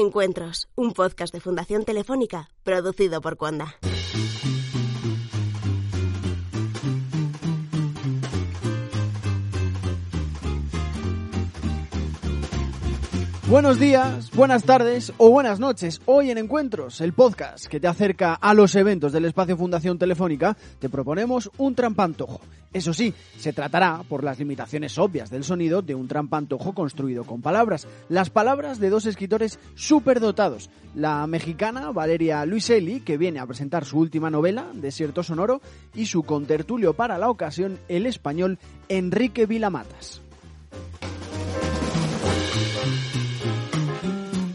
Encuentros, un podcast de Fundación Telefónica producido por Cuanda. Buenos días, buenas tardes o buenas noches. Hoy en Encuentros, el podcast que te acerca a los eventos del espacio Fundación Telefónica, te proponemos un trampantojo. Eso sí, se tratará, por las limitaciones obvias del sonido, de un trampantojo construido con palabras. Las palabras de dos escritores superdotados. La mexicana Valeria Luiselli, que viene a presentar su última novela, Desierto Sonoro, y su contertulio para la ocasión, el español Enrique Vilamatas.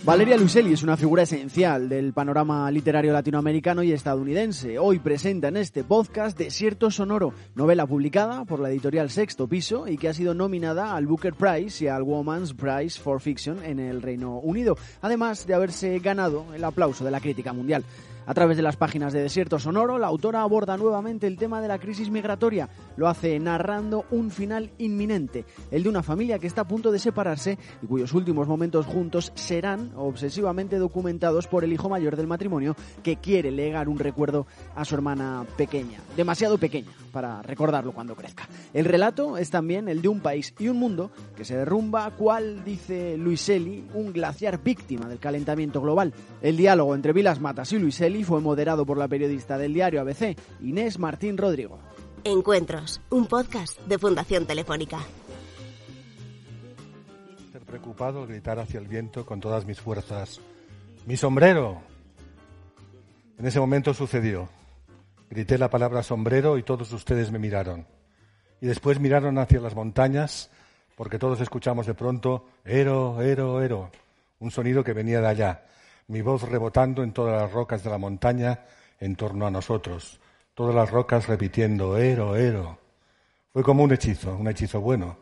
Valeria Luiselli es una figura esencial del panorama literario latinoamericano y estadounidense. Hoy presenta en este podcast Desierto Sonoro, novela publicada por la editorial Sexto Piso y que ha sido nominada al Booker Prize y al Woman's Prize for Fiction en el Reino Unido, además de haberse ganado el aplauso de la crítica mundial. A través de las páginas de Desierto Sonoro, la autora aborda nuevamente el tema de la crisis migratoria. Lo hace narrando un final inminente, el de una familia que está a punto de separarse y cuyos últimos momentos juntos serán obsesivamente documentados por el hijo mayor del matrimonio que quiere legar un recuerdo a su hermana pequeña, demasiado pequeña para recordarlo cuando crezca. El relato es también el de un país y un mundo que se derrumba, cual dice Luiselli, un glaciar víctima del calentamiento global. El diálogo entre Vilas Matas y Luiselli fue moderado por la periodista del diario ABC, Inés Martín Rodrigo. Encuentros, un podcast de Fundación Telefónica. Ser preocupado al gritar hacia el viento con todas mis fuerzas. ¡Mi sombrero! En ese momento sucedió. Grité la palabra sombrero y todos ustedes me miraron. Y después miraron hacia las montañas porque todos escuchamos de pronto ero, ero, ero, un sonido que venía de allá, mi voz rebotando en todas las rocas de la montaña en torno a nosotros, todas las rocas repitiendo ero, ero. Fue como un hechizo, un hechizo bueno,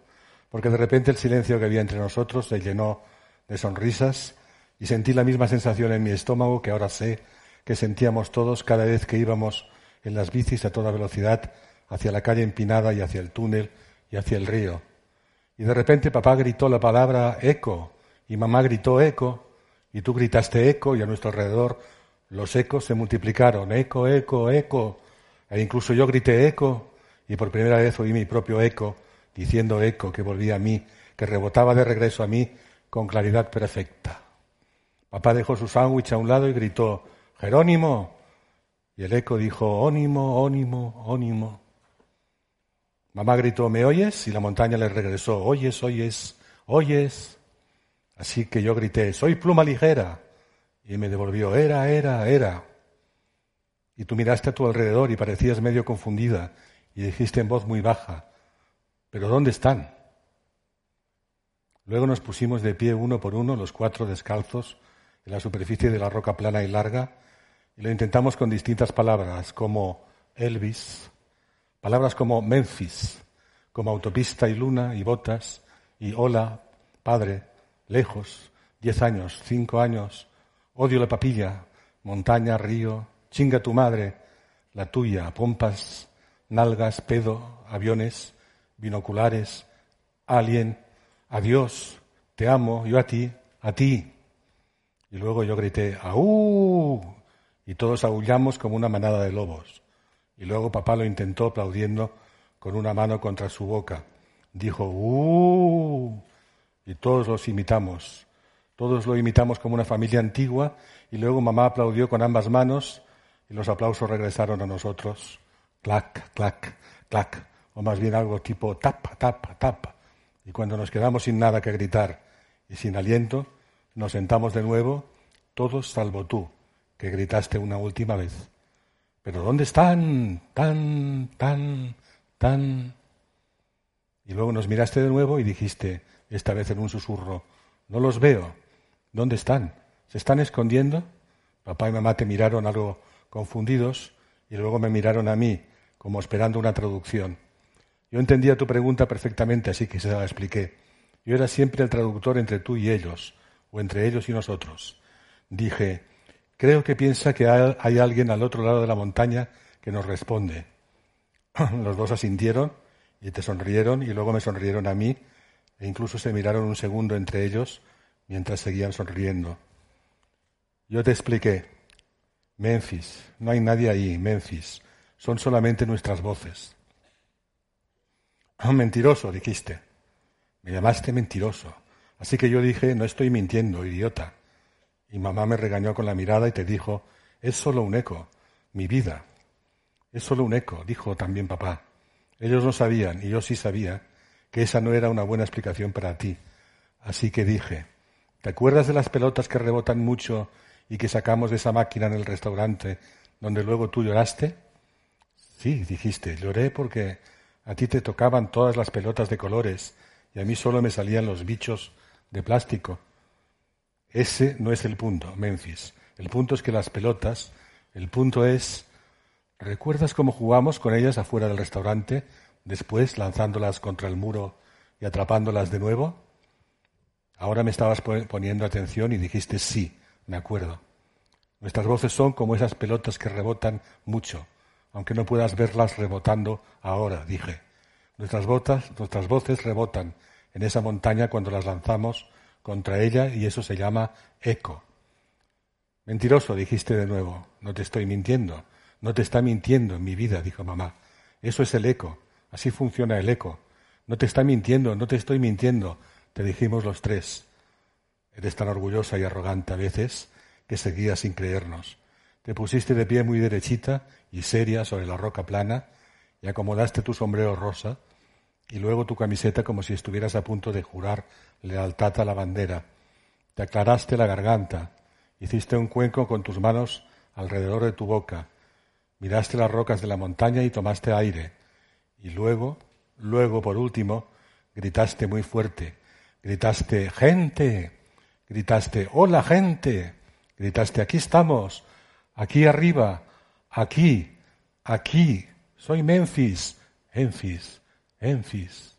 porque de repente el silencio que había entre nosotros se llenó de sonrisas y sentí la misma sensación en mi estómago que ahora sé que sentíamos todos cada vez que íbamos en las bicis a toda velocidad hacia la calle empinada y hacia el túnel y hacia el río. Y de repente papá gritó la palabra eco y mamá gritó eco y tú gritaste eco y a nuestro alrededor los ecos se multiplicaron, eco, eco, eco. E incluso yo grité eco y por primera vez oí mi propio eco diciendo eco que volvía a mí, que rebotaba de regreso a mí con claridad perfecta. Papá dejó su sándwich a un lado y gritó, Jerónimo. Y el eco dijo, ónimo, ónimo, ónimo. Mamá gritó, ¿me oyes? Y la montaña le regresó, oyes, oyes, oyes. Así que yo grité, soy pluma ligera. Y me devolvió, era, era, era. Y tú miraste a tu alrededor y parecías medio confundida y dijiste en voz muy baja, ¿pero dónde están? Luego nos pusimos de pie uno por uno, los cuatro descalzos, en la superficie de la roca plana y larga, y lo intentamos con distintas palabras, como Elvis, palabras como Memphis, como autopista y luna y botas, y hola, padre, lejos, diez años, cinco años, odio la papilla, montaña, río, chinga tu madre, la tuya, pompas, nalgas, pedo, aviones, binoculares, alien, adiós, te amo, yo a ti, a ti. Y luego yo grité, ¡aú! Y todos aullamos como una manada de lobos. Y luego papá lo intentó aplaudiendo con una mano contra su boca. Dijo, ¡uh! y todos los imitamos. Todos lo imitamos como una familia antigua y luego mamá aplaudió con ambas manos y los aplausos regresaron a nosotros. Clac, clac, clac. O más bien algo tipo tapa, tapa, tapa. Y cuando nos quedamos sin nada que gritar y sin aliento, nos sentamos de nuevo, todos salvo tú, que gritaste una última vez. Pero ¿dónde están? Tan, tan, tan. Y luego nos miraste de nuevo y dijiste, esta vez en un susurro, no los veo. ¿Dónde están? ¿Se están escondiendo? Papá y mamá te miraron algo confundidos y luego me miraron a mí, como esperando una traducción. Yo entendía tu pregunta perfectamente, así que se la expliqué. Yo era siempre el traductor entre tú y ellos, o entre ellos y nosotros. Dije, creo que piensa que hay alguien al otro lado de la montaña que nos responde. Los dos asintieron y te sonrieron y luego me sonrieron a mí e incluso se miraron un segundo entre ellos mientras seguían sonriendo. Yo te expliqué. Memphis, no hay nadie ahí, Memphis. Son solamente nuestras voces. Mentiroso, dijiste. Me llamaste mentiroso. Así que yo dije, no estoy mintiendo, idiota. Y mamá me regañó con la mirada y te dijo, es solo un eco, mi vida. Es solo un eco, dijo también papá. Ellos no sabían, y yo sí sabía, que esa no era una buena explicación para ti. Así que dije, ¿te acuerdas de las pelotas que rebotan mucho y que sacamos de esa máquina en el restaurante donde luego tú lloraste? Sí, dijiste, lloré porque a ti te tocaban todas las pelotas de colores y a mí solo me salían los bichos de plástico. Ese no es el punto, Memphis. El punto es que las pelotas, el punto es, ¿recuerdas cómo jugamos con ellas afuera del restaurante, después lanzándolas contra el muro y atrapándolas de nuevo? Ahora me estabas poniendo atención y dijiste sí, me acuerdo. Nuestras voces son como esas pelotas que rebotan mucho, aunque no puedas verlas rebotando ahora, dije. Nuestras, botas, nuestras voces rebotan en esa montaña cuando las lanzamos contra ella y eso se llama eco. Mentiroso, dijiste de nuevo. No te estoy mintiendo. No te está mintiendo en mi vida, dijo mamá. Eso es el eco. Así funciona el eco. No te está mintiendo, no te estoy mintiendo, te dijimos los tres. Eres tan orgullosa y arrogante a veces que seguías sin creernos. Te pusiste de pie muy derechita y seria sobre la roca plana y acomodaste tu sombrero rosa y luego tu camiseta como si estuvieras a punto de jurar lealtad a la bandera. Te aclaraste la garganta, hiciste un cuenco con tus manos alrededor de tu boca, miraste las rocas de la montaña y tomaste aire. Y luego, luego por último, gritaste muy fuerte, gritaste gente, gritaste hola gente, gritaste aquí estamos, aquí arriba, aquí, aquí, soy Memphis, Memphis, Memphis.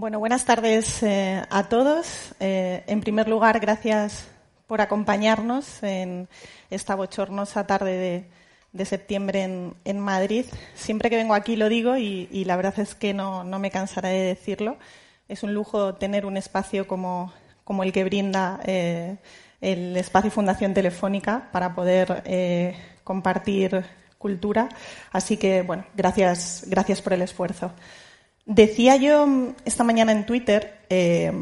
Bueno, buenas tardes eh, a todos. Eh, en primer lugar, gracias por acompañarnos en esta bochornosa tarde de, septiembre en, Madrid. Siempre que vengo aquí lo digo y, la verdad es que no, me cansaré de decirlo. Es un lujo tener un espacio como, el que brinda eh, el espacio Fundación Telefónica para poder compartir cultura. Así que, bueno, gracias, gracias por el esfuerzo. Decía yo esta mañana en Twitter, eh,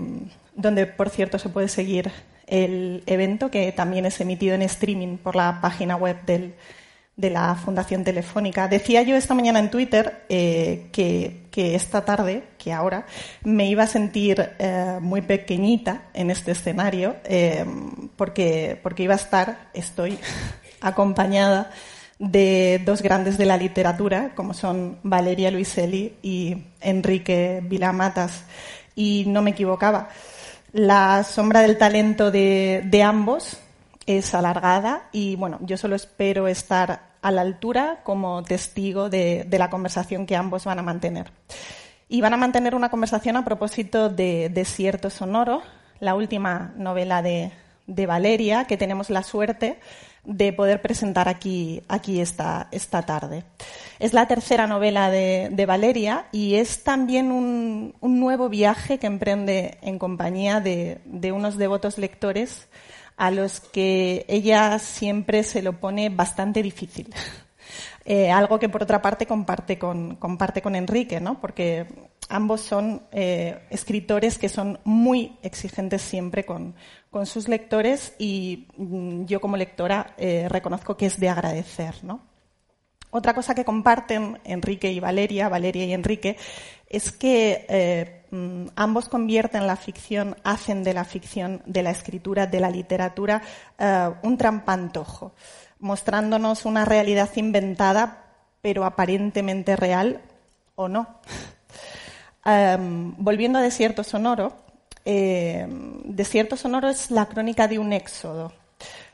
donde por cierto se puede seguir el evento, que también es emitido en streaming por la página web de la Fundación Telefónica. Decía yo esta mañana en Twitter eh, que, esta tarde, que ahora, me iba a sentir eh, muy pequeñita en este escenario, porque, porque iba a estar, estoy acompañada de dos grandes de la literatura, como son Valeria Luiselli y Enrique Vilamatas. Y no me equivocaba. La sombra del talento de, ambos es alargada y bueno, yo solo espero estar a la altura como testigo de, la conversación que ambos van a mantener. Y van a mantener una conversación a propósito de Desierto Sonoro, la última novela de, de Valeria, que tenemos la suerte de poder presentar aquí, aquí esta, esta tarde. Es la tercera novela de, Valeria y es también un, nuevo viaje que emprende en compañía de, unos devotos lectores a los que ella siempre se lo pone bastante difícil. Eh, algo que por otra parte comparte con, comparte con Enrique, ¿no? porque ambos son eh, escritores que son muy exigentes siempre con, sus lectores y mm, yo como lectora eh, reconozco que es de agradecer. Otra cosa que comparten Enrique y Valeria, Valeria y Enrique, es que ambos convierten la ficción, hacen de la ficción, de la escritura, de la literatura, un trampantojo, mostrándonos una realidad inventada, pero aparentemente real o no. volviendo a Desierto Sonoro, em, Desierto Sonoro es la crónica de un éxodo,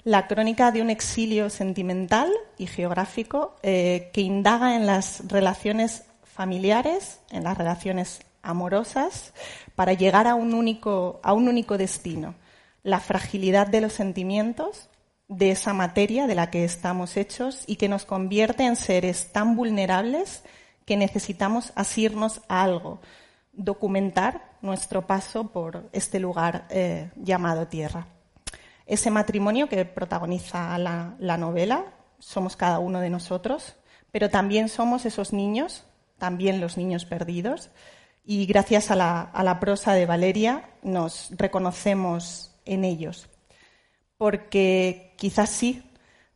la crónica de un exilio sentimental y geográfico eh, que indaga en las relaciones familiares, en las relaciones amorosas, para llegar a un único, a un único destino, la fragilidad de los sentimientos, de esa materia de la que estamos hechos y que nos convierte en seres tan vulnerables que necesitamos asirnos a algo, documentar nuestro paso por este lugar eh, llamado Tierra. Ese matrimonio que protagoniza la, la novela somos cada uno de nosotros, pero también somos esos niños, también los niños perdidos, y gracias a la, a la prosa de Valeria nos reconocemos en ellos. Porque quizás sí,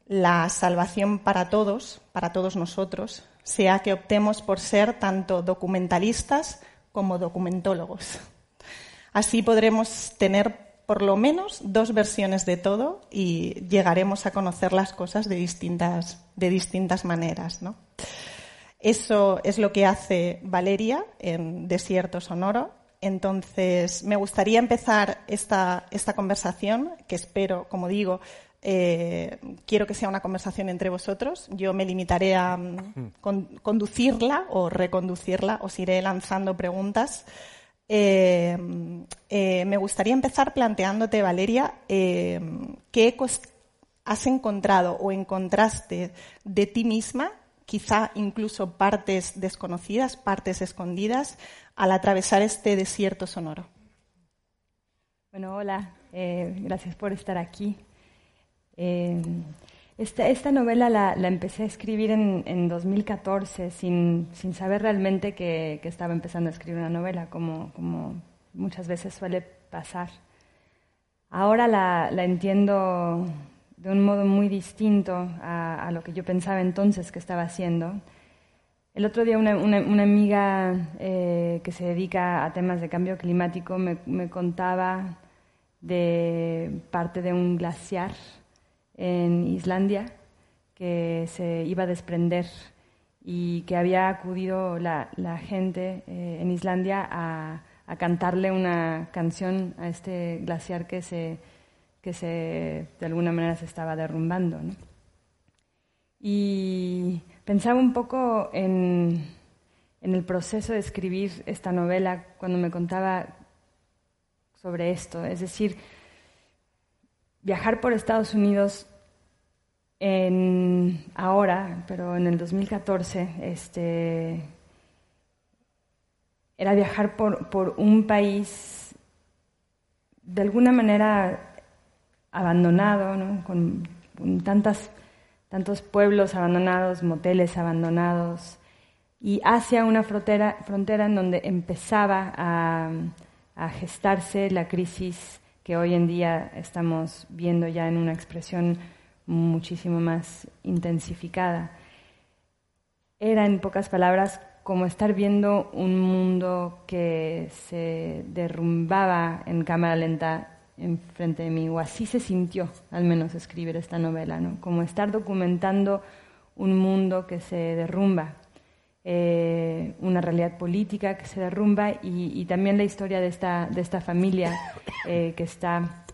la salvación para todos, para todos nosotros, sea que optemos por ser tanto documentalistas como documentólogos. Así podremos tener por lo menos dos versiones de todo y llegaremos a conocer las cosas de distintas, de distintas maneras. ¿no? Eso es lo que hace Valeria en Desierto Sonoro. Entonces, me gustaría empezar esta, esta conversación, que espero, como digo, eh, quiero que sea una conversación entre vosotros. Yo me limitaré a mm, conducirla o reconducirla, os iré lanzando preguntas. Eh, eh, me gustaría empezar planteándote, Valeria, qué has encontrado o encontraste de ti misma quizá incluso partes desconocidas, partes escondidas, al atravesar este desierto sonoro. Bueno, hola, eh, gracias por estar aquí. Eh, esta, novela la, empecé a escribir en, 2014 sin, saber realmente que, estaba empezando a escribir una novela, como, muchas veces suele pasar. Ahora la entiendo de un modo muy distinto a, lo que yo pensaba entonces que estaba haciendo. El otro día una, amiga eh, que se dedica a temas de cambio climático me, contaba de parte de un glaciar en Islandia que se iba a desprender y que había acudido la, gente eh, en Islandia a, a cantarle una canción a este glaciar que se que se, de alguna manera se estaba derrumbando. Y pensaba un poco en, en el proceso de escribir esta novela cuando me contaba sobre esto, es decir, viajar por Estados Unidos en, ahora, pero en el 2014, este, era viajar por, por un país de alguna manera abandonado, con, tantas, tantos pueblos abandonados, moteles abandonados, y hacia una frontera, frontera en donde empezaba a, gestarse la crisis que hoy en día estamos viendo ya en una expresión muchísimo más intensificada. Era, en pocas palabras, como estar viendo un mundo que se derrumbaba en cámara lenta enfrente de mí, o así se sintió al menos escribir esta novela, ¿no? como estar documentando un mundo que se derrumba, eh, una realidad política que se derrumba y, también la historia de esta, de esta familia eh, que está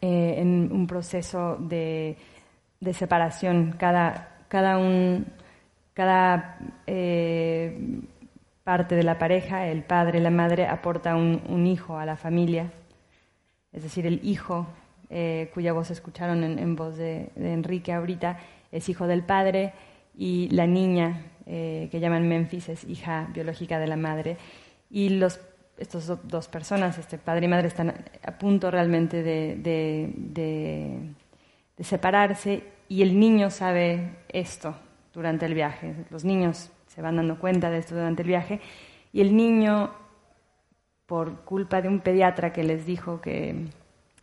eh, en un proceso de, de separación. Cada, cada, un, cada parte de la pareja, el padre, la madre, aporta un, un hijo a la familia es decir, el hijo eh, cuya voz escucharon en, voz de, Enrique ahorita, es hijo del padre y la niña eh, que llaman Memphis es hija biológica de la madre. Y los, estos dos personas, este padre y madre, están a punto realmente de, de, separarse y el niño sabe esto durante el viaje. Los niños se van dando cuenta de esto durante el viaje y el niño por culpa de un pediatra que les dijo que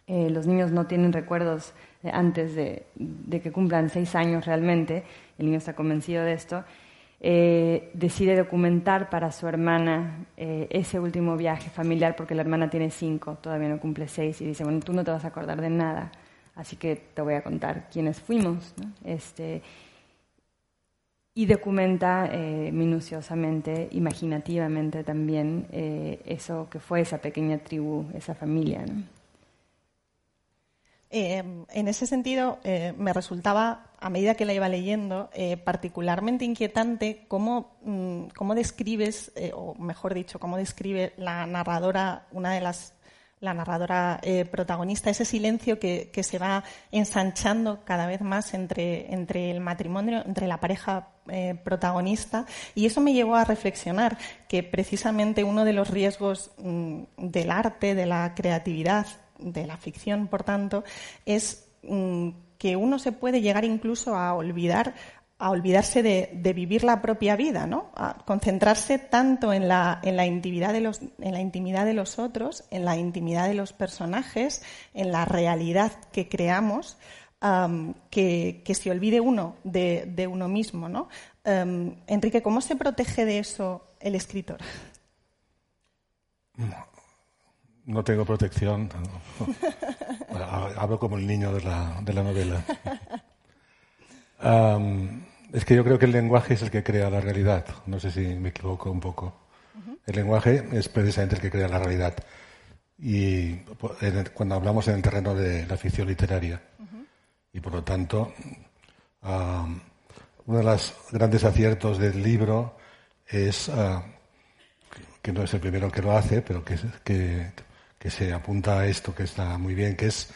eh, los niños no tienen recuerdos antes de, que cumplan seis años realmente, el niño está convencido de esto, eh, decide documentar para su hermana eh, ese último viaje familiar porque la hermana tiene cinco, todavía no cumple seis, y dice, bueno, tú no te vas a acordar de nada, así que te voy a contar quiénes fuimos. Este, y documenta eh, minuciosamente, imaginativamente también, eh, eso que fue esa pequeña tribu, esa familia. Eh, en ese sentido, me resultaba, a medida que la iba leyendo, particularmente inquietante cómo, mm, cómo describes, o mejor dicho, cómo describe la narradora una de las la narradora protagonista, ese silencio que, se va ensanchando cada vez más entre, entre el matrimonio, entre la pareja eh, protagonista. Y eso me llevó a reflexionar que precisamente uno de los riesgos mm, del arte, de la creatividad, de la ficción, por tanto, es mm, que uno se puede llegar incluso a olvidar a olvidarse de, vivir la propia vida, ¿no? A concentrarse tanto en la, en la, intimidad de los, en la intimidad de los otros, en la intimidad de los personajes, en la realidad que creamos, que, se olvide uno de, uno mismo, ¿no? Enrique, ¿cómo se protege de eso el escritor? No tengo protección. Hablo como el niño de la, de la novela es que yo creo que el lenguaje es el que crea la realidad. No sé si me equivoco un poco. El lenguaje es precisamente el que crea la realidad. Y cuando hablamos en el terreno de la ficción literaria. Y por lo tanto, uno de los grandes aciertos del libro es, ah, que no es el primero que lo hace, pero que, que, que se apunta a esto que está muy bien, que es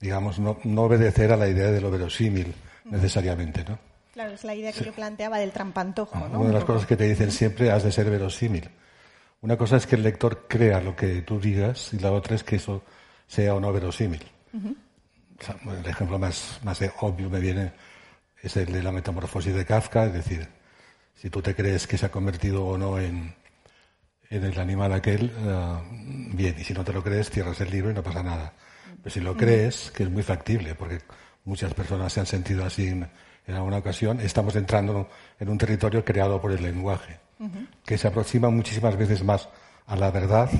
digamos, no, no, obedecer a la idea de lo verosímil necesariamente, ¿no? Claro, es la idea que yo planteaba del trampantojo, ¿no? Una de las cosas que te dicen siempre, has de ser verosímil. Una cosa es que el lector crea lo que tú digas y la otra es que eso sea o no verosímil. El ejemplo más, más obvio me viene es el de la metamorfosis de Kafka, es decir, si tú te crees que se ha convertido o no en, en el animal aquel, eh, bien, y si no te lo crees, cierras el libro y no pasa nada. Pero si lo crees, que es muy factible, porque muchas personas se han sentido así en, alguna ocasión, estamos entrando en un territorio creado por el lenguaje, que se aproxima muchísimas veces más a la verdad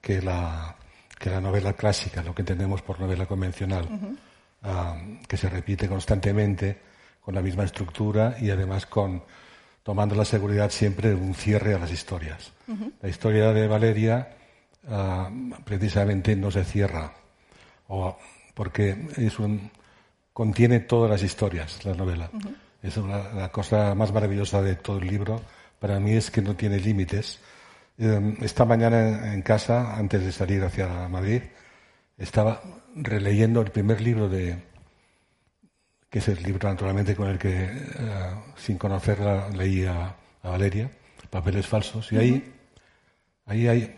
que la, que la novela clásica, lo que entendemos por novela convencional, ah, que se repite constantemente con la misma estructura y además con tomando la seguridad siempre de un cierre a las historias. La historia de Valeria ah, precisamente no se cierra o porque es un, contiene todas las historias, la novela. Es la cosa más maravillosa de todo el libro. Para mí es que no tiene límites. Em, esta mañana en casa, antes de salir hacia Madrid, estaba releyendo el primer libro de, que es el libro naturalmente con el que, eh, sin conocerla, leía a Valeria, Papeles Falsos, y ahí, ahí, hay,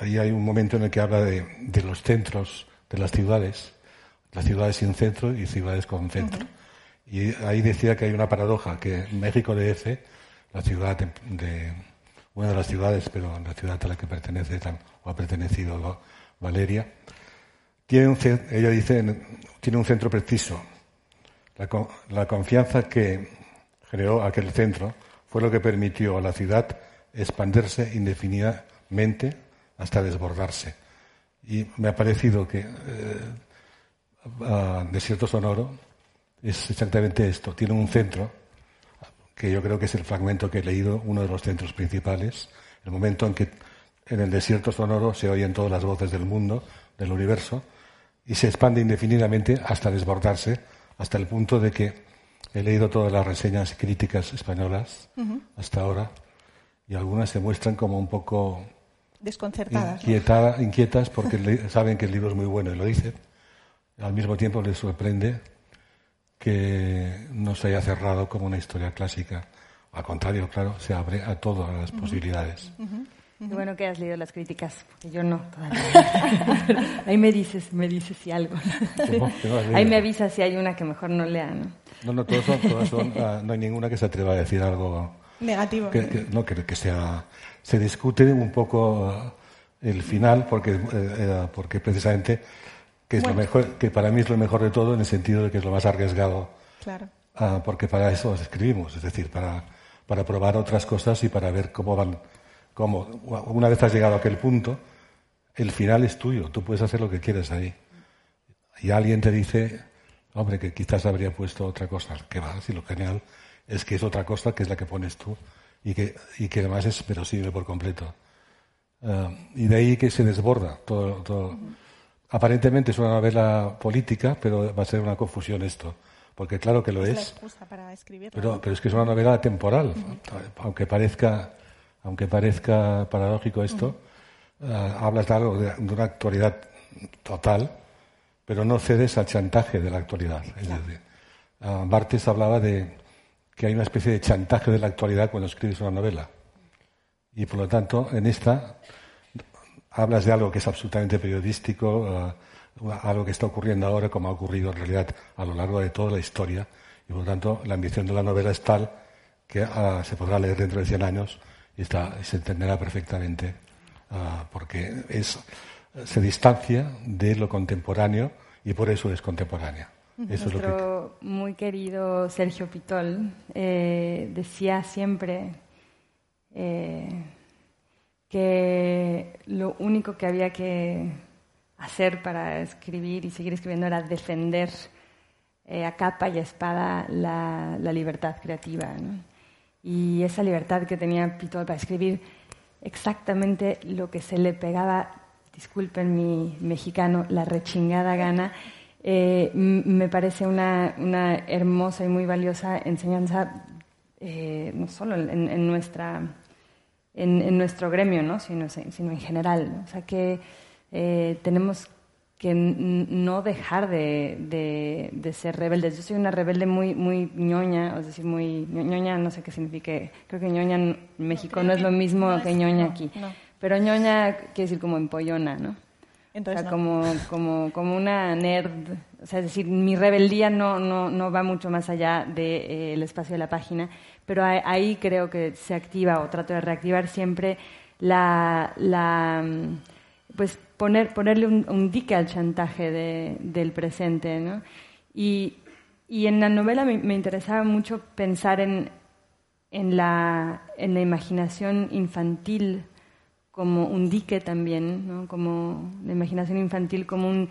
ahí hay un momento en el que habla de, de los centros de las ciudades, las ciudades sin centro y ciudades con centro. Y ahí decía que hay una paradoja, que México DF, la ciudad de, una de las ciudades, pero la ciudad a la que pertenece o ha pertenecido Valeria, tiene un, ella dice, tiene un centro preciso. La, confianza que creó aquel centro fue lo que permitió a la ciudad expandirse indefinidamente hasta desbordarse. Y me ha parecido que eh, Desierto Sonoro es exactamente esto. Tiene un centro, que yo creo que es el fragmento que he leído, uno de los centros principales, el momento en que en el desierto sonoro se oyen todas las voces del mundo, del universo, y se expande indefinidamente hasta desbordarse, hasta el punto de que he leído todas las reseñas críticas españolas hasta ahora, y algunas se muestran como un poco desconcertadas. inquietas porque saben que el libro es muy bueno y lo dicen. Al mismo tiempo les sorprende que no se haya cerrado como una historia clásica. Al contrario, claro, se abre a todas las posibilidades. Qué bueno que has leído las críticas, porque yo no todavía. Ahí me dices, me dices si algo. Ahí me avisas si hay una que mejor no lea, ¿no? No, no, todas son, todas son ah, no hay ninguna que se atreva a decir algo negativo. Que, no, que, que sea se discute un poco el final porque, eh, eh, porque precisamente que es lo mejor, que para mí es lo mejor de todo en el sentido de que es lo más arriesgado. Claro. Ah, porque para eso escribimos, es decir, para, para probar otras cosas y para ver cómo van, cómo, una vez has llegado a aquel punto, el final es tuyo, tú puedes hacer lo que quieres ahí. Y alguien te dice, hombre, que quizás habría puesto otra cosa, que va, si lo genial es que es otra cosa que es la que pones tú y que, y que además es verosímil por completo. Eh, y de ahí que se desborda todo. todo. Aparentemente es una novela política, pero va a ser una confusión esto. Porque claro que lo es. pero, pero es que es una novela temporal. Aunque parezca, aunque parezca paradójico esto, eh, hablas de algo, de, una actualidad total, pero no cedes al chantaje de la actualidad. Es decir, Bartes hablaba de que hay una especie de chantaje de la actualidad cuando escribes una novela. Y por lo tanto, en esta hablas de algo que es absolutamente periodístico, uh, algo que está ocurriendo ahora como ha ocurrido en realidad a lo largo de toda la historia. Y por lo tanto, la ambición de la novela es tal que uh, se podrá leer dentro de 100 años está, se entenderá perfectamente uh, porque es, se distancia de lo contemporáneo y por eso es contemporánea. Nuestro muy querido Sergio Pitol eh, decía siempre eh, que lo único que había que hacer para escribir y seguir escribiendo era defender eh, a capa y a espada la, libertad creativa. Y esa libertad que tenía Pitol para escribir exactamente lo que se le pegaba, disculpen mi mexicano, la rechingada gana, eh, me parece una, una, hermosa y muy valiosa enseñanza, eh, no solo en, nuestra, en, nuestro gremio, ¿no? sino, sino en general. O sea que eh, tenemos que no dejar de, de, ser rebeldes. Yo soy una rebelde muy, muy ñoña, es decir, muy ñoña, no sé qué significa, creo que ñoña en México no, es lo mismo que ñoña aquí, pero ñoña quiere decir como empollona, ¿no? Entonces, como, como, como una nerd, o sea, es decir, mi rebeldía no, no, no va mucho más allá del de, eh, espacio de la página, pero ahí creo que se activa o trato de reactivar siempre la, la mm, pues poner, ponerle un, dique al chantaje de, del presente, ¿no? Y, y en la novela me, me interesaba mucho pensar en, en, la, en la imaginación infantil como un dique también, ¿no? como la imaginación infantil como un,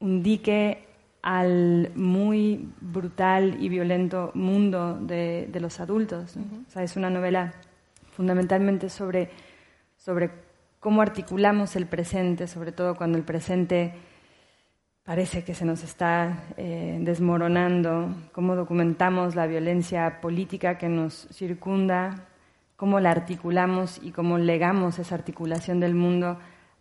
un dique al muy brutal y violento mundo de, de los adultos. o sea, es una novela fundamentalmente sobre, sobre cómo articulamos el presente, sobre todo cuando el presente parece que se nos está eh, desmoronando, cómo documentamos la violencia política que nos circunda, cómo la articulamos y cómo legamos esa articulación del mundo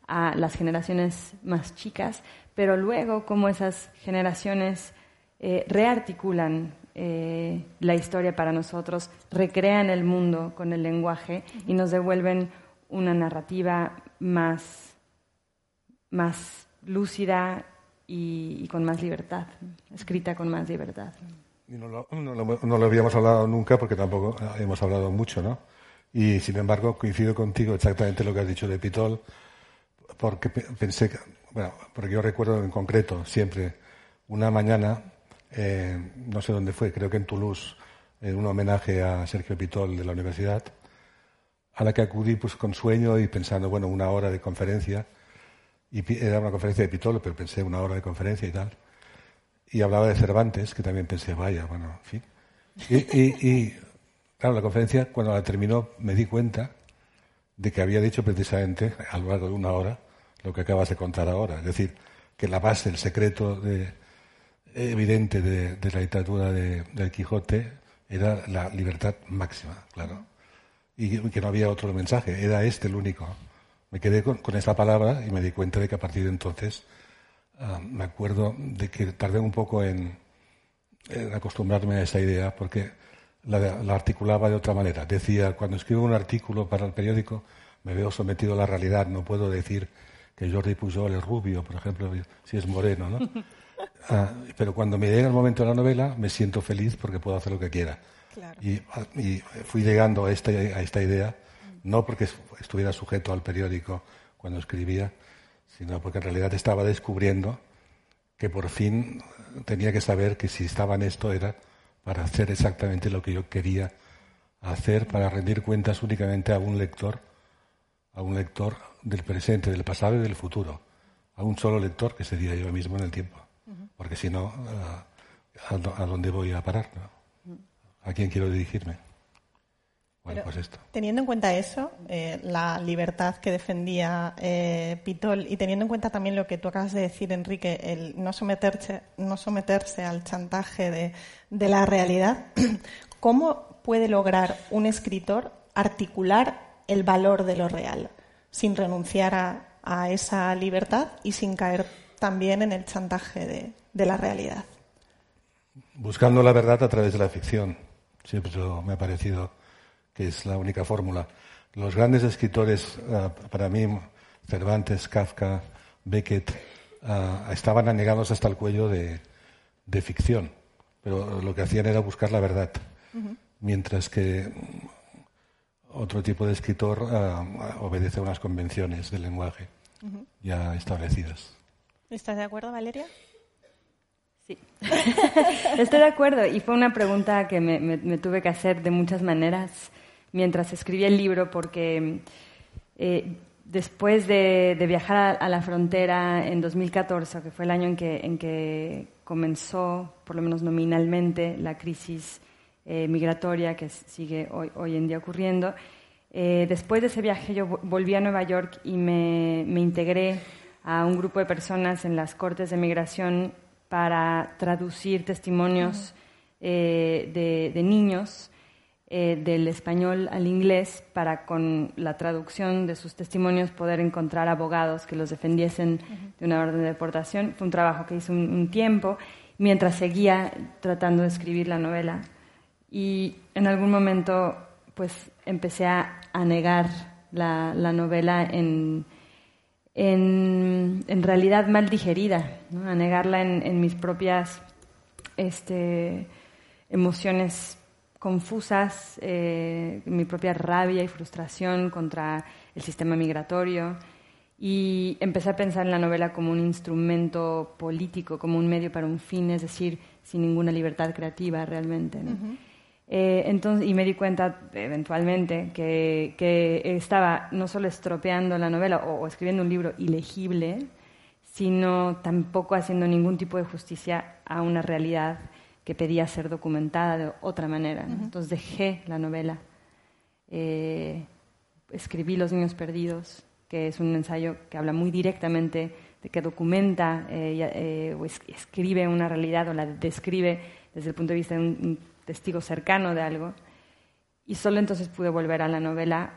a las generaciones más chicas, pero luego cómo esas generaciones eh, rearticulan eh, la historia para nosotros, recrean el mundo con el lenguaje y nos devuelven una narrativa más, más lúcida y, con más libertad, escrita con más libertad. no, lo, no lo habíamos hablado nunca porque tampoco hemos hablado mucho, ¿no? Y sin embargo, coincido contigo exactamente lo que has dicho de Pitol, porque pensé, bueno, porque yo recuerdo en concreto siempre una mañana, eh, no sé dónde fue, creo que en Toulouse, en un homenaje a Sergio Pitol de la universidad, a la que acudí pues con sueño y pensando, bueno, una hora de conferencia, y era una conferencia de Pitol, pero pensé una hora de conferencia y tal. Y hablaba de Cervantes, que también pensé, vaya, bueno, en fin. y, y Claro, la conferencia, cuando la terminó, me di cuenta de que había dicho precisamente, a lo largo de una hora, lo que acabas de contar ahora. Es decir, que la base, el secreto evidente de, la literatura de, Quijote era la libertad máxima, claro. Y que no había otro mensaje, era este el único. Me quedé con, esa palabra y me di cuenta de que a partir de entonces ah, me acuerdo de que tardé un poco en acostumbrarme a esa idea, porque la, articulaba de otra manera. Decía, cuando escribo un artículo para el periódico, me veo sometido a la realidad. No puedo decir que Jordi Pujol es rubio, por ejemplo, si es moreno, ¿no? Ah, pero cuando me llega el momento de la novela, me siento feliz porque puedo hacer lo que quiera. Y, fui llegando a esta, a esta idea, no porque estuviera sujeto al periódico cuando escribía, sino porque en realidad estaba descubriendo que por fin tenía que saber que si estaba en esto era para hacer exactamente lo que yo quería hacer, para rendir cuentas únicamente a un lector, a un lector del presente, del pasado y del futuro, a un solo lector que sería yo mismo en el tiempo, porque si no, ¿a, dónde voy a parar? ¿A quién quiero dirigirme? Bueno, pues esto. Teniendo en cuenta eso, eh, la libertad que defendía eh, Pitol y teniendo en cuenta también lo que tú acabas de decir, Enrique, el no someterse, no someterse al chantaje de, de la realidad, ¿cómo puede lograr un escritor articular el valor de lo real? Sin renunciar a, esa libertad y sin caer también en el chantaje de, la realidad. Buscando la verdad a través de la ficción. Siempre me ha parecido que es la única fórmula. Los grandes escritores, eh, para mí, Cervantes, Kafka, Beckett, eh, estaban anegados hasta el cuello de, ficción, pero lo que hacían era buscar la verdad. Mientras que otro tipo de escritor eh, obedece a unas convenciones del lenguaje ya establecidas. ¿Estás de acuerdo, Valeria? Sí, estoy de acuerdo. Y fue una pregunta que me, tuve que hacer de muchas maneras mientras escribía el libro, porque eh, después de, viajar a, la frontera en 2014, que fue el año en que, en que comenzó, por lo menos nominalmente, la crisis eh, migratoria que sigue hoy, hoy en día ocurriendo. Eh, después de ese viaje yo volví a Nueva York y me, integré a un grupo de personas en las cortes de migración para traducir testimonios eh, de, de, niños del español al inglés para con la traducción de sus testimonios poder encontrar abogados que los defendiesen de una orden de deportación. Fue un trabajo que hice un tiempo mientras seguía tratando de escribir la novela. Y en algún momento pues empecé a, negar la, novela en, en, realidad mal digerida, a negarla en, mis propias este, emociones confusas, eh, mi propia rabia y frustración contra el sistema migratorio. Y empecé a pensar en la novela como un instrumento político, como un medio para un fin, es decir, sin ninguna libertad creativa realmente. Eh, entonces, y me di cuenta eventualmente que, estaba no solo estropeando la novela o, escribiendo un libro ilegible, sino tampoco haciendo ningún tipo de justicia a una realidad que pedía ser documentada de otra manera. Entonces dejé la novela, eh, escribí Los Niños Perdidos, que es un ensayo que habla muy directamente de que documenta eh, o escribe una realidad o la describe desde el punto de vista de un testigo cercano de algo. Y solo entonces pude volver a la novela,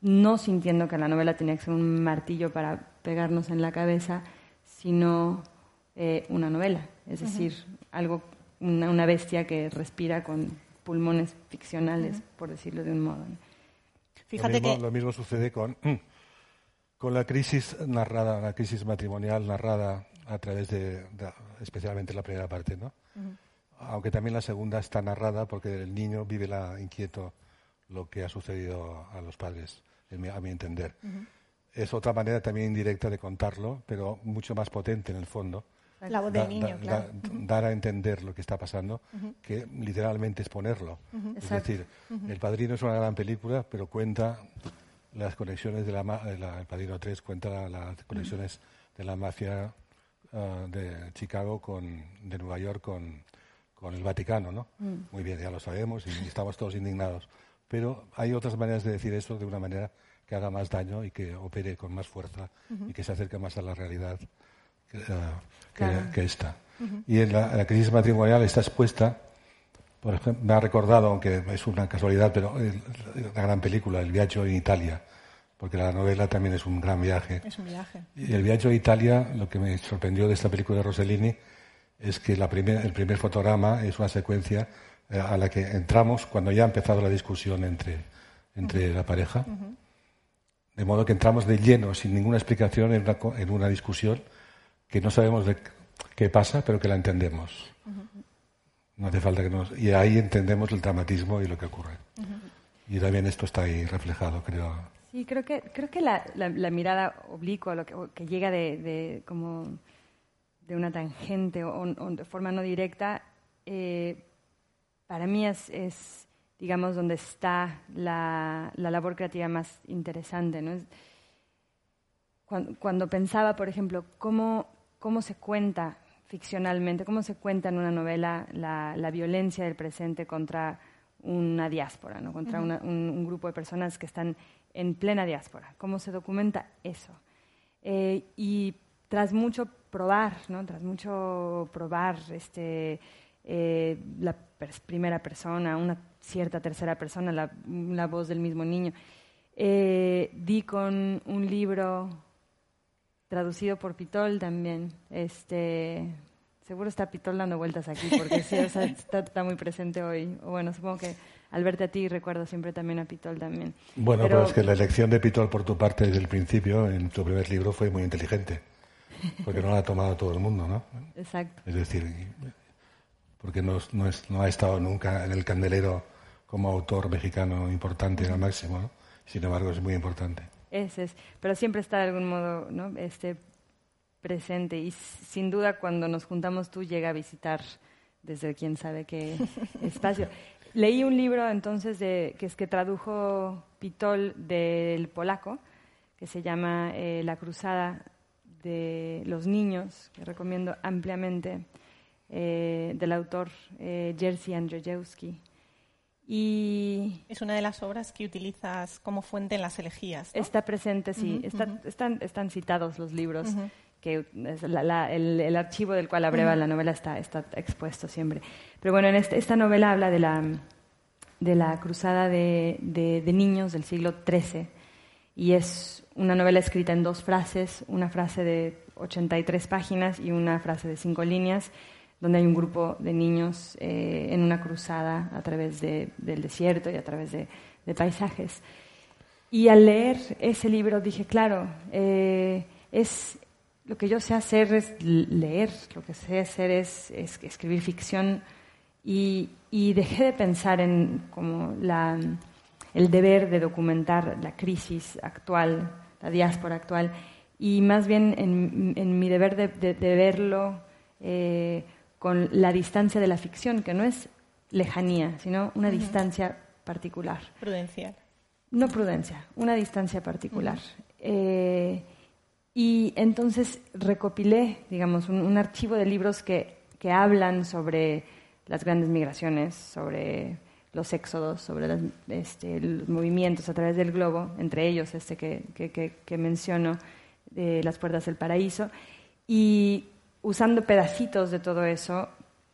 no sintiendo que la novela tenía que ser un martillo para pegarnos en la cabeza, sino eh, una novela, es decir, algo, una, bestia que respira con pulmones ficcionales, por decirlo de un modo. Fíjate lo mismo, que... lo mismo sucede con, con la crisis narrada, la crisis matrimonial narrada a través de, especialmente la primera parte, ¿no? Aunque también la segunda está narrada porque el niño vive la inquieto lo que ha sucedido a los padres, a mi entender. Es otra manera también indirecta de contarlo, pero mucho más potente en el fondo. La voz del niño, claro. Dar a entender lo que está pasando, que literalmente exponerlo. Es decir, El Padrino es una gran película, pero cuenta las conexiones de la, El Padrino 3 cuenta las conexiones de la mafia ah, de Chicago con de Nueva York con con el Vaticano, ¿no? Mm. Muy bien, ya lo sabemos y estamos todos indignados. Pero hay otras maneras de decir eso de una manera que haga más daño y que opere con más fuerza y que se acerque más a la realidad que, uh, esta. Y en la, crisis matrimonial está expuesta, por ejemplo, me ha recordado, aunque es una casualidad, pero la gran película, El viaje en Italia, porque la novela también es un gran viaje. Es un viaje. Y el viaje a Italia, lo que me sorprendió de esta película de Rossellini, es que la el primer fotograma es una secuencia eh, a la que entramos cuando ya ha empezado la discusión entre, entre la pareja. De modo que entramos de lleno, sin ninguna explicación, en una, en una discusión que no sabemos de qué pasa, pero que la entendemos. No hace falta que nos... Y ahí entendemos el dramatismo y lo que ocurre. Y también esto está ahí reflejado, creo. Sí, creo que, creo que la, la, mirada oblicua, lo que, que llega de, de como de una tangente o, de forma no directa, eh, para mí es, digamos, donde está la, labor creativa más interesante. ¿no? Cuando, pensaba, por ejemplo, cómo, cómo se cuenta ficcionalmente, cómo se cuenta en una novela la, violencia del presente contra una diáspora, ¿no? contra un, grupo de personas que están en plena diáspora. ¿Cómo se documenta eso? Eh, y tras mucho probar, ¿no? Tras mucho probar este, eh, la primera persona, una cierta tercera persona, la, voz del mismo niño, Eh, di con un libro traducido por Pitol también. Este, seguro está Pitol dando vueltas aquí, porque sí, está, muy presente hoy. bueno, supongo que al verte a ti recuerdo siempre también a Pitol también. Bueno, pero, es que la elección de Pitol por tu parte desde el principio, en tu primer libro, fue muy inteligente, porque no la ha tomado todo el mundo, ¿no? Exacto. Es decir, porque no, no, no ha estado nunca en el candelero como autor mexicano importante al máximo, ¿no? Sin embargo, es muy importante. Ese es, pero siempre está de algún modo ¿no? este, presente y sin duda cuando nos juntamos tú llega a visitar desde quién sabe qué espacio. Leí un libro entonces de, que es que tradujo Pitol del polaco, que se llama eh, La Cruzada de los Niños, que recomiendo ampliamente, eh, del autor eh, Jerzy Andrzejewski. Y es una de las obras que utilizas como fuente en las elegías. Está presente, sí. están, están citados los libros que el, archivo del cual abreva la novela está, está expuesto siempre. Pero bueno, en este, esta novela habla de la, de la cruzada de, de, niños del siglo XIII y es una novela escrita en dos frases, una frase de 83 páginas y una frase de cinco líneas, donde hay un grupo de niños eh, en una cruzada a través del desierto y a través de, paisajes. Y al leer ese libro dije, claro, eh, es lo que yo sé hacer es leer, lo que sé hacer es, escribir ficción y, dejé de pensar en como la, el deber de documentar la crisis actual, la diáspora actual, y más bien en, mi deber de, verlo eh, con la distancia de la ficción, que no es lejanía, sino una distancia particular. Prudencial. No prudencia, una distancia particular. Y entonces recopilé, digamos, un, archivo de libros que, que, hablan sobre las grandes migraciones, sobre los éxodos, sobre este, los movimientos a través del globo, entre ellos este que, que, que menciono, de Las Puertas del Paraíso. Y usando pedacitos de todo eso,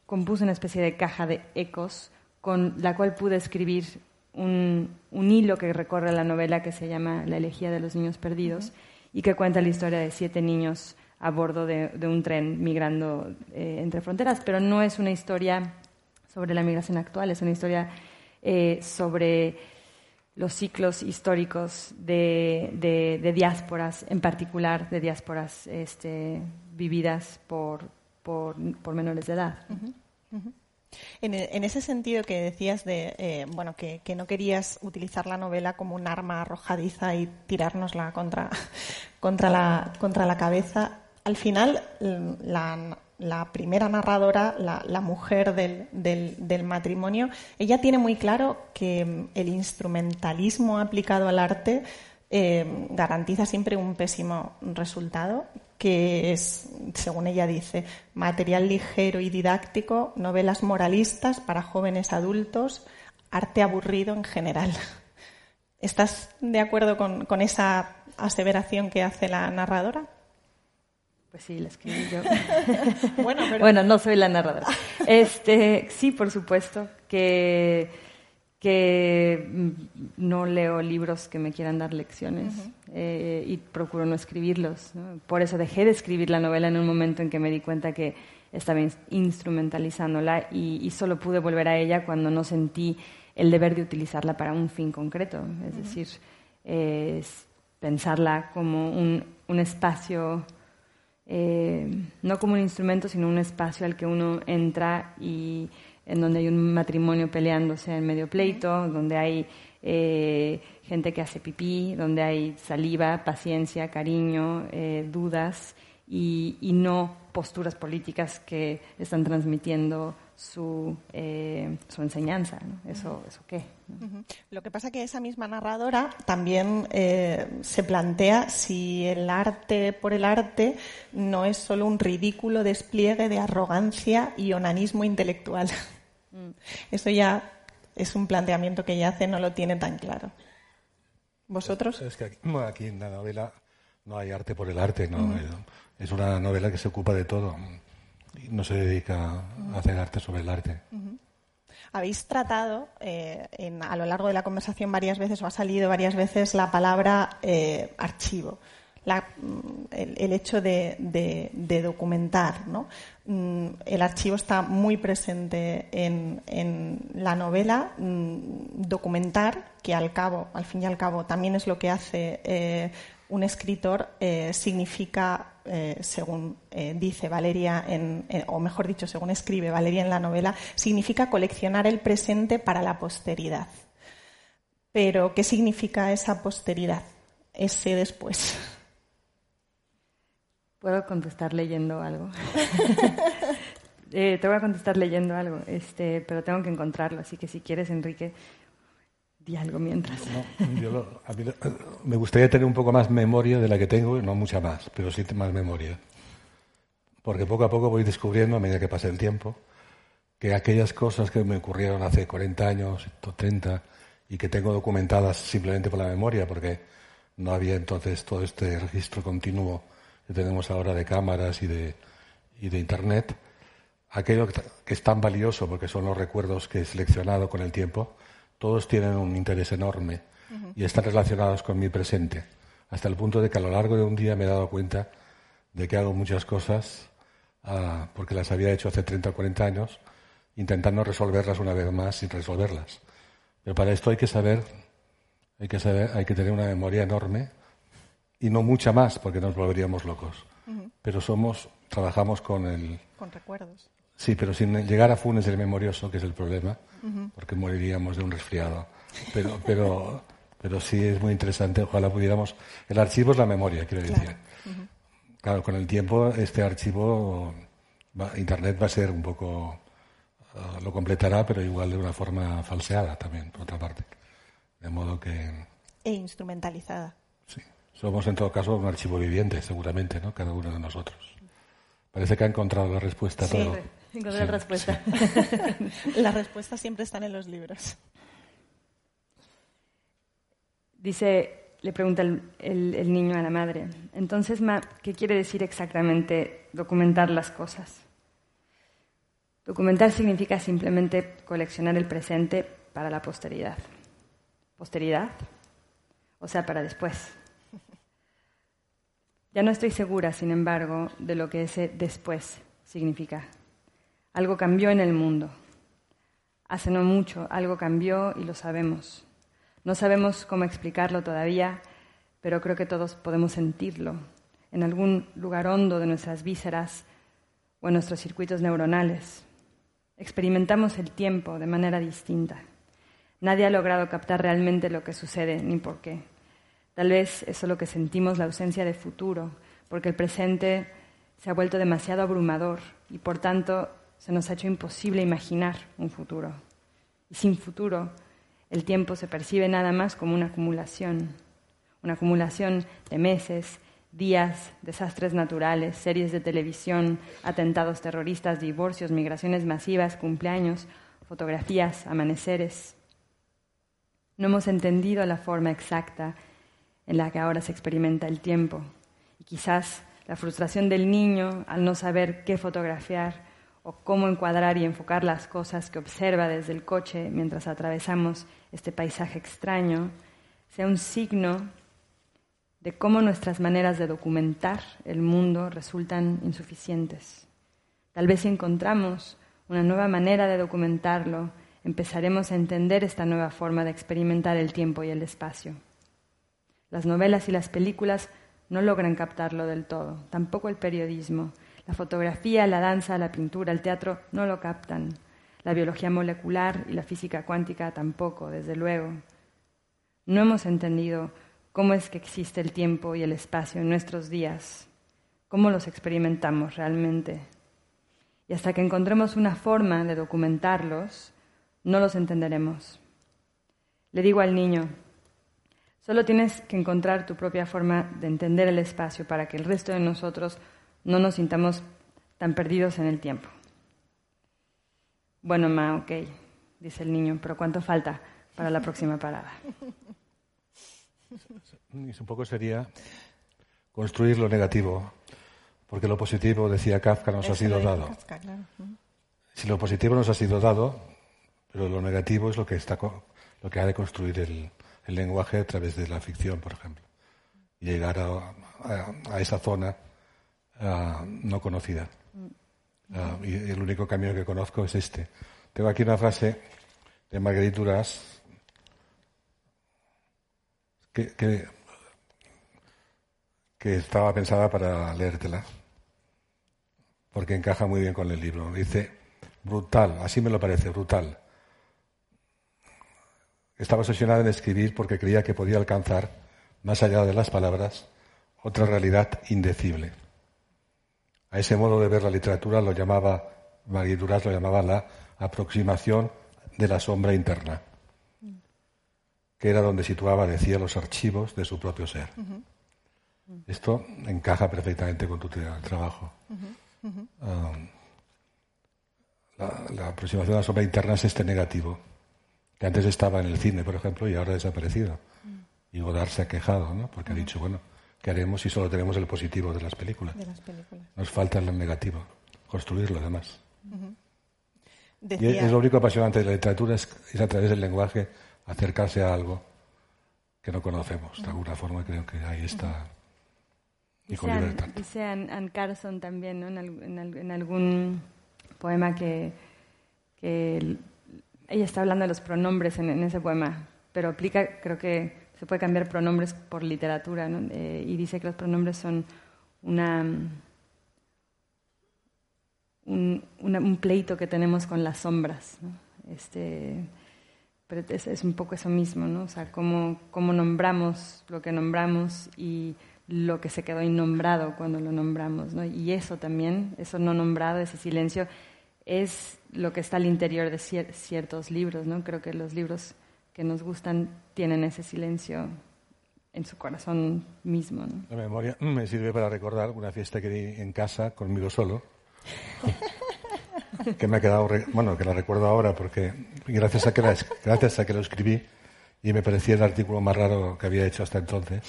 compuse una especie de caja de ecos con la cual pude escribir un, un hilo que recorre la novela que se llama La elegía de los niños perdidos y que cuenta la historia de siete niños a bordo de, un tren migrando eh, entre fronteras, pero no es una historia sobre la migración actual, es una historia eh, sobre los ciclos históricos de, diásporas, en particular de diásporas este, vividas por, por, menores de edad. En, ese sentido que decías de eh, bueno que, no querías utilizar la novela como un arma arrojadiza y tirárnosla contra, contra, la, contra la cabeza, al final la, primera narradora, la, mujer del, matrimonio, ella tiene muy claro que el instrumentalismo aplicado al arte eh, garantiza siempre un pésimo resultado que es, según ella dice, material ligero y didáctico, novelas moralistas para jóvenes adultos, arte aburrido en general. ¿Estás de acuerdo con, esa aseveración que hace la narradora? Pues sí, la escribí yo. bueno, bueno, no soy la narradora. Este, sí, por supuesto, que que no leo libros que me quieran dar lecciones eh, y procuro no escribirlos. Por eso dejé de escribir la novela en un momento en que me di cuenta que estaba instrumentalizándola y, solo pude volver a ella cuando no sentí el deber de utilizarla para un fin concreto, es decir, pensarla como un, un espacio, eh, no como un instrumento, sino un espacio al que uno entra y en donde hay un matrimonio peleándose en medio pleito, donde hay eh, gente que hace pipí, donde hay saliva, paciencia, cariño, eh, dudas y, no posturas políticas que están transmitiendo su, eh, su enseñanza. ¿Eso, ¿Eso qué? Lo que pasa es que esa misma narradora también se plantea si el arte por el arte no es solo un ridículo despliegue de arrogancia y onanismo intelectual. Mm. Eso ya es un planteamiento que ella hace, no lo tiene tan claro. ¿Vosotros? Es que aquí, en la novela no hay arte por el arte, no. Mm. Es una novela que se ocupa de todo no se dedica a hacer arte sobre el arte. Habéis tratado eh, a lo largo de la conversación varias veces o ha salido varias veces la palabra eh, archivo. Mm, el, hecho de, documentar. Mm, el archivo está muy presente en, la novela. Mm, documentar, que al cabo, al fin y al cabo, también es lo que hace eh, un escritor, significa eh, según eh, dice Valeria, o mejor dicho, según escribe Valeria en la novela, significa coleccionar el presente para la posteridad. Pero, ¿qué significa esa posteridad? Ese después. ¿Puedo contestar leyendo algo? Eh, te voy a contestar leyendo algo, este, pero tengo que encontrarlo, así que si quieres, Enrique, algo mientras. me gustaría tener un poco más memoria de la que tengo, no mucha más, pero sí más memoria. Porque poco a poco voy descubriendo, a medida que pasa el tiempo, que aquellas cosas que me ocurrieron hace 40 años, 30, y que tengo documentadas simplemente por la memoria, porque no había entonces todo este registro continuo que tenemos ahora de cámaras y de, y de Internet, aquello que es tan valioso porque son los recuerdos que he seleccionado con el tiempo, todos tienen un interés enorme y están relacionados con mi presente, hasta el punto de que a lo largo de un día me he dado cuenta de que hago muchas cosas ah, porque las había hecho hace 30 o 40 años, intentando resolverlas una vez más sin resolverlas. Pero para esto hay que saber, hay que saber, hay que tener una memoria enorme y no mucha más, porque nos volveríamos locos. Pero somos, trabajamos con el. Con recuerdos. Sí, pero sin llegar a Funes el memorioso, que es el problema, porque moriríamos de un resfriado. Pero, pero, pero sí es muy interesante, ojalá pudiéramos. El archivo es la memoria, quiero decir. Claro, con el tiempo este archivo, Internet va a ser un poco. Ah, lo completará, pero igual de una forma falseada también, por otra parte. De modo que. E instrumentalizada. Sí. Somos en todo caso un archivo viviente, seguramente, ¿no? Cada uno de nosotros. Parece que ha encontrado la respuesta a todo. Encontré la respuesta. Las respuestas siempre están en los libros. Dice, le pregunta el, niño a la madre, entonces, ma, ¿qué quiere decir exactamente documentar las cosas? Documentar significa simplemente coleccionar el presente para la posteridad. ¿Posteridad? O sea, para después. Ya no estoy segura, sin embargo, de lo que ese después significa. Algo cambió en el mundo. Hace no mucho algo cambió y lo sabemos. No sabemos cómo explicarlo todavía, pero creo que todos podemos sentirlo en algún lugar hondo de nuestras vísceras o en nuestros circuitos neuronales. Experimentamos el tiempo de manera distinta. Nadie ha logrado captar realmente lo que sucede ni por qué. Tal vez es solo que sentimos la ausencia de futuro, porque el presente se ha vuelto demasiado abrumador y por tanto se nos ha hecho imposible imaginar un futuro. Y sin futuro, el tiempo se percibe nada más como una acumulación, una acumulación de meses, días, desastres naturales, series de televisión, atentados terroristas, divorcios, migraciones masivas, cumpleaños, fotografías, amaneceres. No hemos entendido la forma exacta en la que ahora se experimenta el tiempo. Y quizás la frustración del niño al no saber qué fotografiar o cómo encuadrar y enfocar las cosas que observa desde el coche mientras atravesamos este paisaje extraño, sea un signo de cómo nuestras maneras de documentar el mundo resultan insuficientes. Tal vez si encontramos una nueva manera de documentarlo, empezaremos a entender esta nueva forma de experimentar el tiempo y el espacio. Las novelas y las películas no logran captarlo del todo, tampoco el periodismo, la fotografía, la danza, la pintura, el teatro no lo captan. La biología molecular y la física cuántica tampoco, desde luego. No hemos entendido cómo es que existe el tiempo y el espacio en nuestros días, cómo los experimentamos realmente. Y hasta que encontremos una forma de documentarlos, no los entenderemos. Le digo al niño, solo tienes que encontrar tu propia forma de entender el espacio para que el resto de nosotros no nos sintamos tan perdidos en el tiempo. Bueno, ma, ok, dice el niño, pero ¿cuánto falta para la próxima parada? un poco sería construir lo negativo, porque lo positivo, decía Kafka, nos ha sido dado. Si lo positivo nos ha sido dado, Pero lo negativo es lo que, está, lo que ha de construir el, el lenguaje a través de la ficción, por ejemplo. Y llegar a, a, esa zona uh, no conocida. Uh, y el único camino que conozco es este. Tengo aquí una frase de Marguerite Duras que, que estaba pensada para leértela, porque encaja muy bien con el libro. Dice, brutal, así me lo parece, brutal. Estaba obsesionada en escribir porque creía que podía alcanzar, más allá de las palabras, otra realidad indecible. A ese modo de ver la literatura lo llamaba, María Duras lo llamaba la aproximación de la sombra interna, que era donde situaba, decía, los archivos de su propio ser. Esto encaja perfectamente con tu trabajo. Um, la, aproximación a la sombra interna es este negativo, que antes estaba en el cine, por ejemplo, y ahora ha desaparecido. Y Godard se ha quejado, ¿no? Porque ha dicho, bueno, ¿qué haremos si solo tenemos el positivo de las películas? Nos falta el negativo, construirlo además. Y es lo único apasionante de la literatura, es, a través del lenguaje acercarse a algo que no conocemos. De alguna forma creo que ahí está. Y con libertad. Dice Anne, Carson también, ¿no? en, algún poema que, ella está hablando de los pronombres en, ese poema, pero aplica, creo que se puede cambiar pronombres por literatura, ¿no? Eh, y dice que los pronombres son una un, pleito que tenemos con las sombras. Este, pero es, un poco eso mismo, ¿no? O sea, cómo, cómo nombramos lo que nombramos y lo que se quedó innombrado cuando lo nombramos, ¿no? Y eso también, eso no nombrado, ese silencio, es lo que está al interior de ciertos libros, ¿no? Creo que los libros que nos gustan tienen ese silencio en su corazón mismo, ¿no? La memoria me sirve para recordar una fiesta que di en casa conmigo solo, que me ha quedado, bueno, que la recuerdo ahora porque gracias a que, gracias a que lo escribí y me parecía el artículo más raro que había hecho hasta entonces,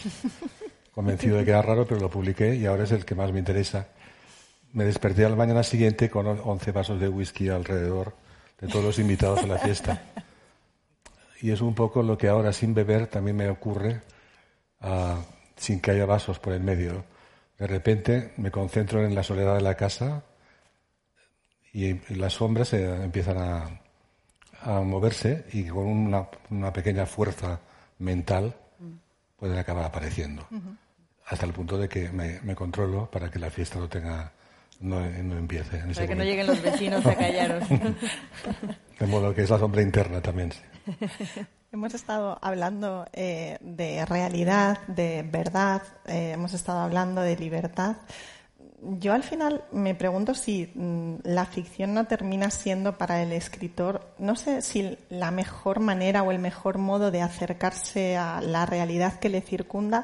convencido de que era raro, pero lo publiqué y ahora es el que más me interesa. Me desperté al mañana siguiente con 11 vasos de whisky alrededor de todos los invitados a la fiesta. Y es un poco lo que ahora sin beber también me ocurre, uh, sin que haya vasos por el medio. De repente me concentro en la soledad de la casa, y las sombras empiezan a, moverse y con una, pequeña fuerza mental pueden acabar apareciendo. Hasta el punto de que me, controlo para que la fiesta no tenga no, empiece. para que no lleguen los vecinos a callaros. de modo que es la sombra interna también. Hemos estado hablando eh, de realidad, de verdad, eh, hemos estado hablando de libertad yo al final me pregunto si mm, la ficción no termina siendo para el escritor, no sé si la mejor manera o el mejor modo de acercarse a la realidad que le circunda,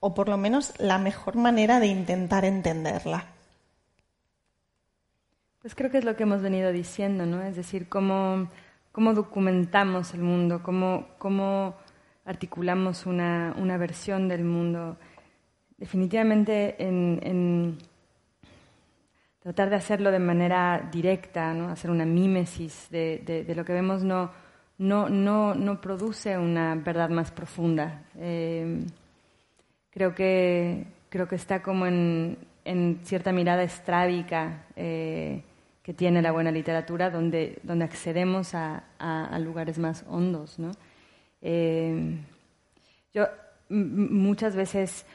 o por lo menos la mejor manera de intentar entenderla. Pues creo que es lo que hemos venido diciendo, ¿no? Es decir, cómo, cómo documentamos el mundo, cómo, cómo articulamos una, una, versión del mundo. Definitivamente en tratar de hacerlo de manera directa, ¿no? hacer una mímesis de, lo que vemos no, no, no, no, produce una verdad más profunda. Eh, creo, que, creo que está como en, en cierta mirada estrábica eh, que tiene la buena literatura, donde, donde accedemos a, a, lugares más hondos. ¿no? Eh, yo muchas veces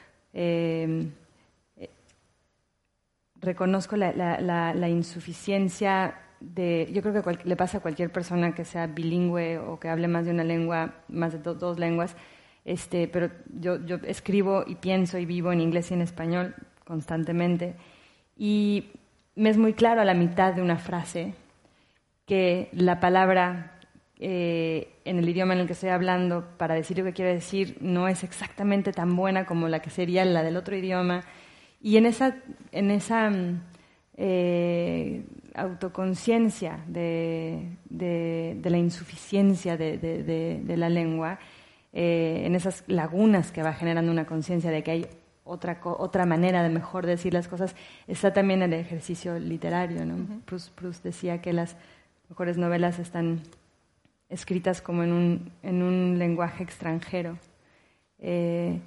reconozco la, la, insuficiencia de, yo creo que le pasa a cualquier persona que sea bilingüe o que hable más de una lengua, más de dos lenguas, este, pero yo, yo escribo y pienso y vivo en inglés y en español constantemente y me es muy claro a la mitad de una frase que la palabra eh, en el idioma en el que estoy hablando para decir lo que quiero decir no es exactamente tan buena como la que sería la del otro idioma. Y en esa, en esa mm, eh, autoconciencia de, de, la insuficiencia de, la lengua, eh, en esas lagunas que va generando una conciencia de que hay otra, otra manera de mejor decir las cosas, está también el ejercicio literario. ¿no? Proust, decía que las mejores novelas están escritas como en un, en un lenguaje extranjero. Eh,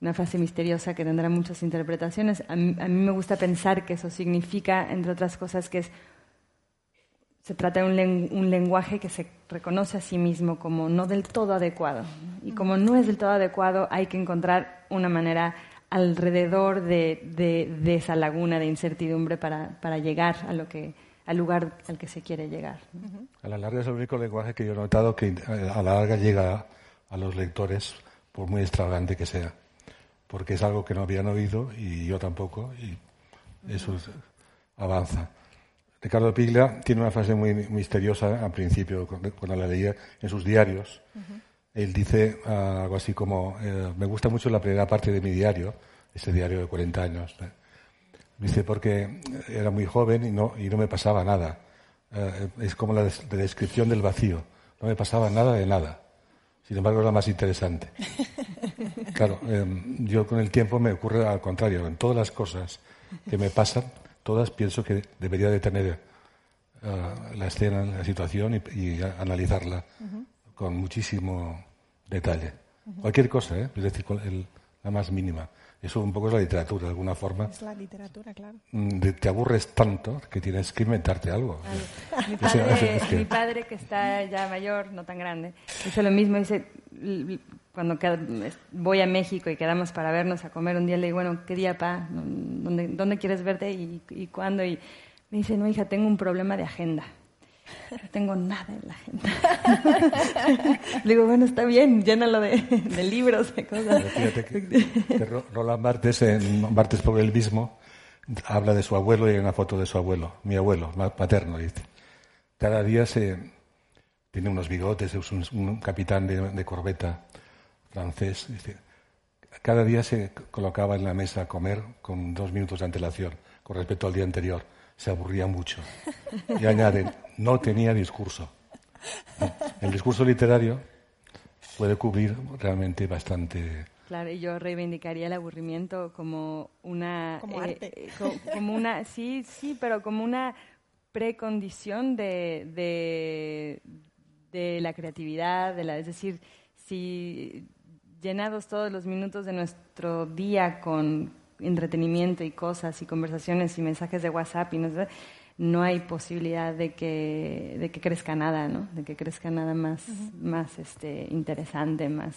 una frase misteriosa que tendrá muchas interpretaciones. A mí, me gusta pensar que eso significa, entre otras cosas, que es, se trata de un, un, lenguaje que se reconoce a sí mismo como no del todo adecuado. Y como no es del todo adecuado, hay que encontrar una manera alrededor de, de, esa laguna de incertidumbre para, para, llegar a lo que, al lugar al que se quiere llegar. A la larga es el único lenguaje que yo he notado que a la larga llega a los lectores, por muy extravagante que sea porque es algo que no habían oído y yo tampoco, y eso avanza. Ricardo Piglia tiene una frase muy misteriosa al principio, cuando la leía en sus diarios. Él dice ah, algo así como, eh, me gusta mucho la primera parte de mi diario, ese diario de 40 años. ¿eh? Dice, porque era muy joven y no, y no me pasaba nada. Eh, es como la descripción del vacío. No me pasaba nada de nada. Sin embargo, es la más interesante. Claro, em, yo con el tiempo me ocurre al contrario. En todas las cosas que me pasan, todas pienso que debería de tener eh, la escena, la situación y, analizarla con muchísimo detalle. Cualquier cosa, ¿eh? es decir, la más mínima. Eso un poco es la literatura, de alguna forma. Es la literatura, claro. Mm, te aburres tanto que tienes que inventarte algo. Mi, padre, mi padre, que está ya mayor, no tan grande, dice lo mismo. Dice, cuando voy a México y quedamos para vernos a comer un día, le digo, bueno, ¿qué día, pa? ¿Dónde, dónde quieres verte y, y cuándo? Y me dice, no, hija, tengo un problema de agenda. No tengo nada en la agenda. Digo, bueno, está bien, llénalo de, libros, de cosas. Fíjate que, Roland Barthes, en por el mismo, habla de su abuelo y hay una foto de su abuelo, mi abuelo, paterno, dice. Cada día se tiene unos bigotes, es un, capitán de, corbeta francés. Cada día se colocaba en la mesa a comer con dos minutos de antelación con respecto al día anterior se aburría mucho. Y añaden, no tenía discurso. El discurso literario puede cubrir realmente bastante. Claro, y yo reivindicaría el aburrimiento como una. Como eh, arte. Eh, como una, sí, sí, pero como una precondición de, de, de la creatividad, de la, es decir, si llenados todos los minutos de nuestro día con, entretenimiento y cosas y conversaciones y mensajes de WhatsApp y no, no hay posibilidad de que, de que crezca nada, ¿no? De que crezca nada más, más este, interesante, más,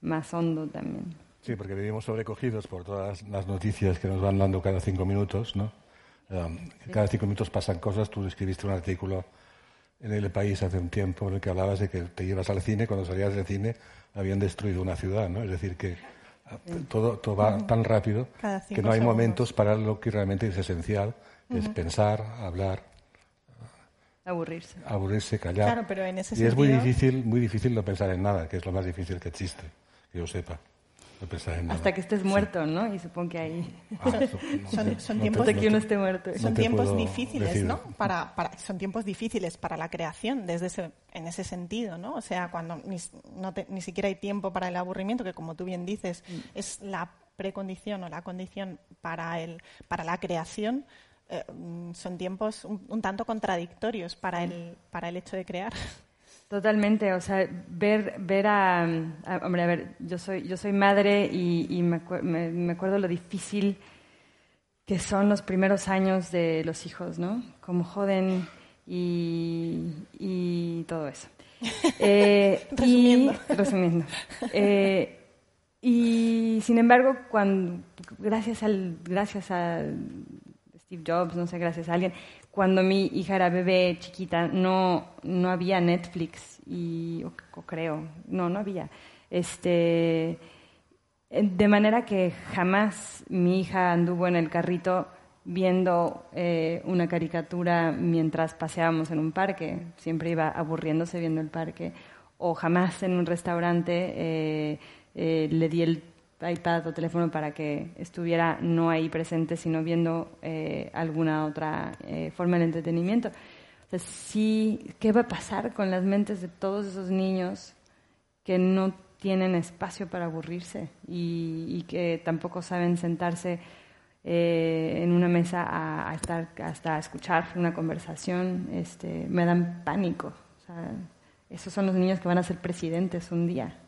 más hondo también. Sí, porque vivimos sobrecogidos por todas las noticias que nos van dando cada cinco minutos, ¿no? Um, cada cinco minutos pasan cosas. Tú escribiste un artículo en El País hace un tiempo en el que hablabas de que te llevas al cine, cuando salías del cine habían destruido una ciudad, ¿no? Es decir, que todo, todo va tan rápido que no hay momentos para lo que realmente es esencial, es pensar, hablar. Aburrirse. Aburrirse, callar. Claro, pero en ese y es muy difícil, muy difícil no pensar en nada, que es lo más difícil que existe, que yo sepa. Hasta que estés muerto, ¿no? Y supongo que ahí. Ah, son, tiempos que uno esté muerto. Son tiempos difíciles, ¿no? Para, para, son tiempos difíciles para la creación, desde ese, en ese sentido, ¿no? O sea, cuando ni, no ni siquiera hay tiempo para el aburrimiento, que como tú bien dices, mm. es la precondición o la condición para, el, para la creación. Eh, mm, son tiempos un, tanto contradictorios para el, para el hecho de crear. Totalmente, o sea, ver, ver a, hombre, a ver, yo soy, yo soy madre y, me, me, acuerdo lo difícil que son los primeros años de los hijos, ¿no? Como joden y, y todo eso. Eh, resumiendo. Y, resumiendo. Eh, y sin embargo, cuando, gracias al, gracias a Steve Jobs, no sé, gracias a alguien, cuando mi hija era bebé chiquita no, no había Netflix y o, creo, no, no había. Este, de manera que jamás mi hija anduvo en el carrito viendo eh, una caricatura mientras paseábamos en un parque, siempre iba aburriéndose viendo el parque, o jamás en un restaurante eh, eh, le di el iPad o teléfono para que estuviera no ahí presente, sino viendo eh, alguna otra eh, forma de entretenimiento. O sí, ¿qué va a pasar con las mentes de todos esos niños que no tienen espacio para aburrirse y, que tampoco saben sentarse eh, en una mesa a, estar hasta a escuchar una conversación? Este, me dan pánico. esos son los niños que van a ser presidentes un día.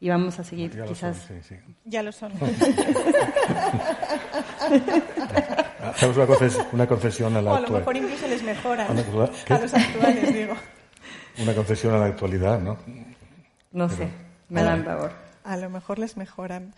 Y vamos a seguir Ya lo quizás... son, sí, sí. Ya lo son. Hacemos una, confes- una confesión a la o a lo actual- mejor incluso les mejoran. a los actuales, digo. una confesión a la actualidad, ¿no? No sé, me dan pavor. A lo mejor les mejoran.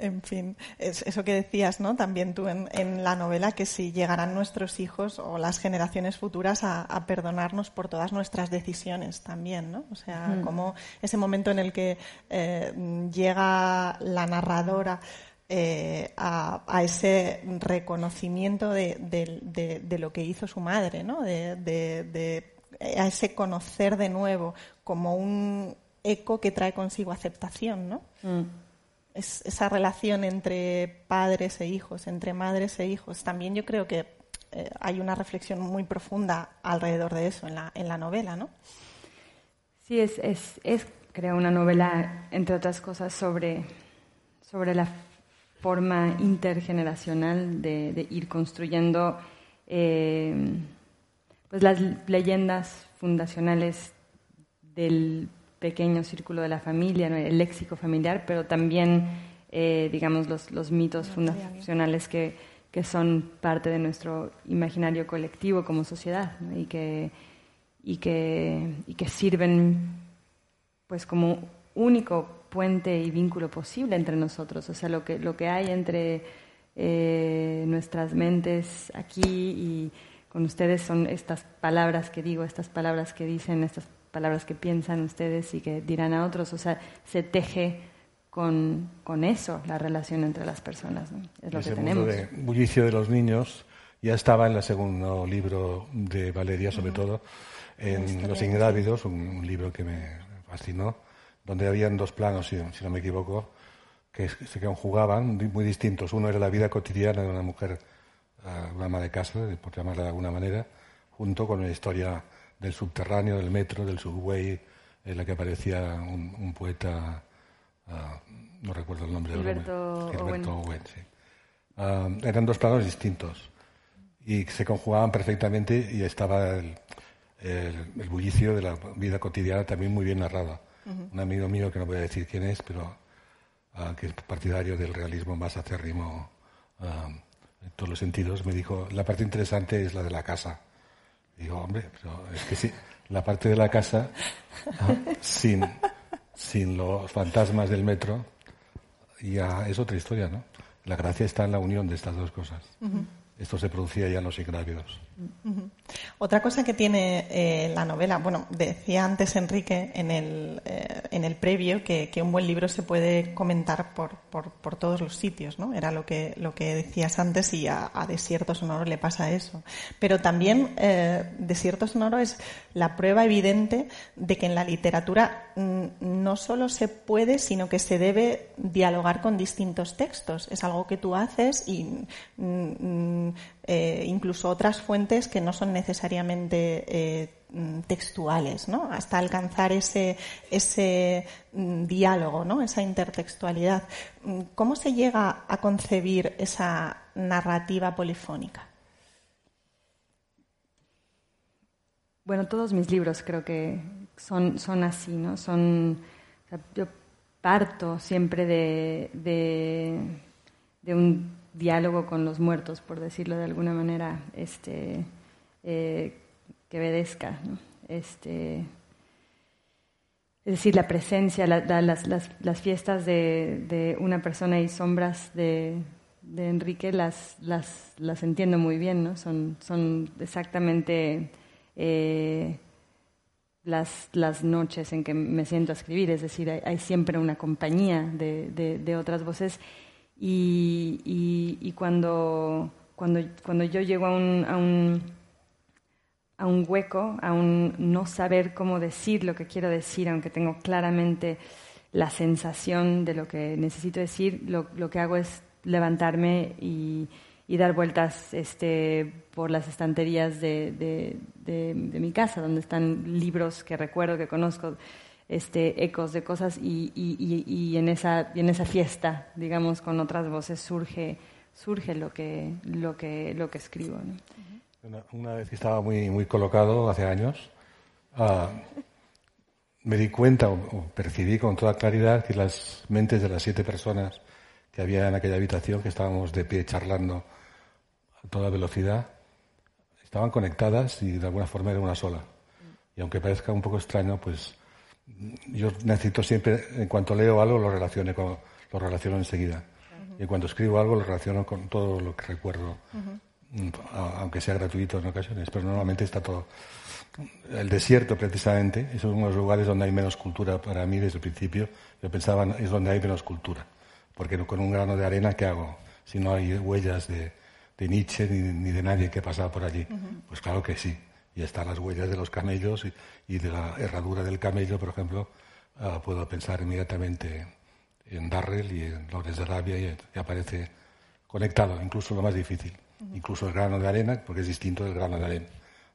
En fin, es eso que decías, ¿no? También tú en, en la novela, que si llegarán nuestros hijos o las generaciones futuras a, a perdonarnos por todas nuestras decisiones también, ¿no? O sea, como ese momento en el que eh, llega la narradora eh, a, a ese reconocimiento de, de- de- de lo que hizo su madre, ¿no? De, de- de- a ese conocer de nuevo como un eco que trae consigo aceptación, ¿no? Es, esa relación entre padres e hijos, entre madres e hijos. También yo creo que eh, hay una reflexión muy profunda alrededor de eso en la, en la novela, ¿no? Sí, es, es, es una novela, entre otras cosas, sobre, sobre la forma intergeneracional de, de ir construyendo eh, pues las leyendas fundacionales del pequeño círculo de la familia, ¿no? el léxico familiar, pero también, eh, digamos, los, los mitos fundacionales que, que son parte de nuestro imaginario colectivo como sociedad ¿no? y, que, y, que, y que sirven pues como único puente y vínculo posible entre nosotros. O sea, lo que, lo que hay entre eh, nuestras mentes aquí y con ustedes son estas palabras que digo, estas palabras que dicen, estas palabras que piensan ustedes y que dirán a otros. O sea, se teje con, con eso la relación entre las personas. ¿no? Es lo Ese que mundo tenemos. de bullicio de los niños ya estaba en el segundo libro de Valeria, sobre todo, en Los Ingrávidos, un, un libro que me fascinó, donde habían dos planos, si, si no me equivoco, que se conjugaban muy distintos. Uno era la vida cotidiana de una mujer, ah, una ama de casa, por llamarla de alguna manera, junto con la historia del subterráneo, del metro, del subway, en la que aparecía un, un poeta, ah, no recuerdo el nombre. Gilberto Gilberto Owen. Owen, sí. Ah, eran dos planos distintos y se conjugaban perfectamente y estaba el, el- el bullicio de la vida cotidiana también muy bien narrada. Un amigo mío, que no voy a decir quién es, pero ah, que es partidario del realismo más acérrimo en todos los sentidos, me dijo, la parte interesante es la de la casa. Digo, hombre, pero es que sí, la parte de la casa, ah, sin, sin los fantasmas del metro, ya es otra historia, ¿no? La gracia está en la unión de estas dos cosas. Esto se producía ya en los ingrávidos. Otra cosa que tiene eh, la novela, bueno, decía antes Enrique en el, eh, en el previo que, que un buen libro se puede comentar por, por, por todos los sitios, ¿no? Era lo que, lo que decías antes y a, a Desierto Sonoro le pasa eso. Pero también eh, Desierto Sonoro es la prueba evidente de que en la literatura mm, no solo se puede, sino que se debe dialogar con distintos textos. Es algo que tú haces y mm, mm, eh, incluso otras fuentes que no son necesariamente eh, mm, textuales, ¿no? Hasta alcanzar ese, ese mm, diálogo, ¿no? Esa intertextualidad. Mm, ¿Cómo se llega a concebir esa narrativa polifónica? Bueno, todos mis libros creo que son, son así, ¿no? Son, yo parto siempre de, de un diálogo con los muertos, por decirlo de alguna manera, este, eh, que obedezca. Este, es decir, la presencia, la- la- las, fiestas de, una persona y sombras de, Enrique las, las, las entiendo muy bien, ¿no? Son, exactamente eh, las, noches en que me siento a escribir, es decir, hay, siempre una compañía de otras voces y, y- y cuando, cuando, cuando yo llego a un, a un a un hueco, a un no saber cómo decir lo que quiero decir, aunque tengo claramente la sensación de lo que necesito decir, lo, lo que hago es levantarme y, y dar vueltas este, por las estanterías de, de- de- de mi casa, donde están libros que recuerdo, que conozco, este, ecos de cosas, y, y- y- y en, esa, en esa fiesta, digamos, con otras voces surge, surge lo, que, lo, que, lo que escribo. ¿no? Una, una vez que estaba muy, muy colocado, hace años, ah, me di cuenta o, percibí con toda claridad que las mentes de las siete personas que había en aquella habitación, que estábamos de pie charlando a toda velocidad, estaban conectadas y de alguna forma era una sola. Y aunque parezca un poco extraño, pues yo necesito siempre, en cuanto leo algo, lo, relacione con, lo relaciono enseguida. Y cuando escribo algo, lo relaciono con todo lo que recuerdo, aunque sea gratuito en ocasiones, pero normalmente está todo. El desierto, precisamente, es uno de los lugares donde hay menos cultura para mí desde el principio. Yo pensaba, es donde hay menos cultura. Porque con un grano de arena, ¿qué hago? Si no hay huellas de, Nietzsche ni, de nadie que pasaba por allí. Pues claro que sí y están las huellas de los camellos y, de la herradura del camello, por ejemplo, ah, puedo pensar inmediatamente en Darrell y en Lawrence de Arabia y, aparece conectado, incluso lo más difícil, incluso el grano de arena, porque es distinto del grano de arena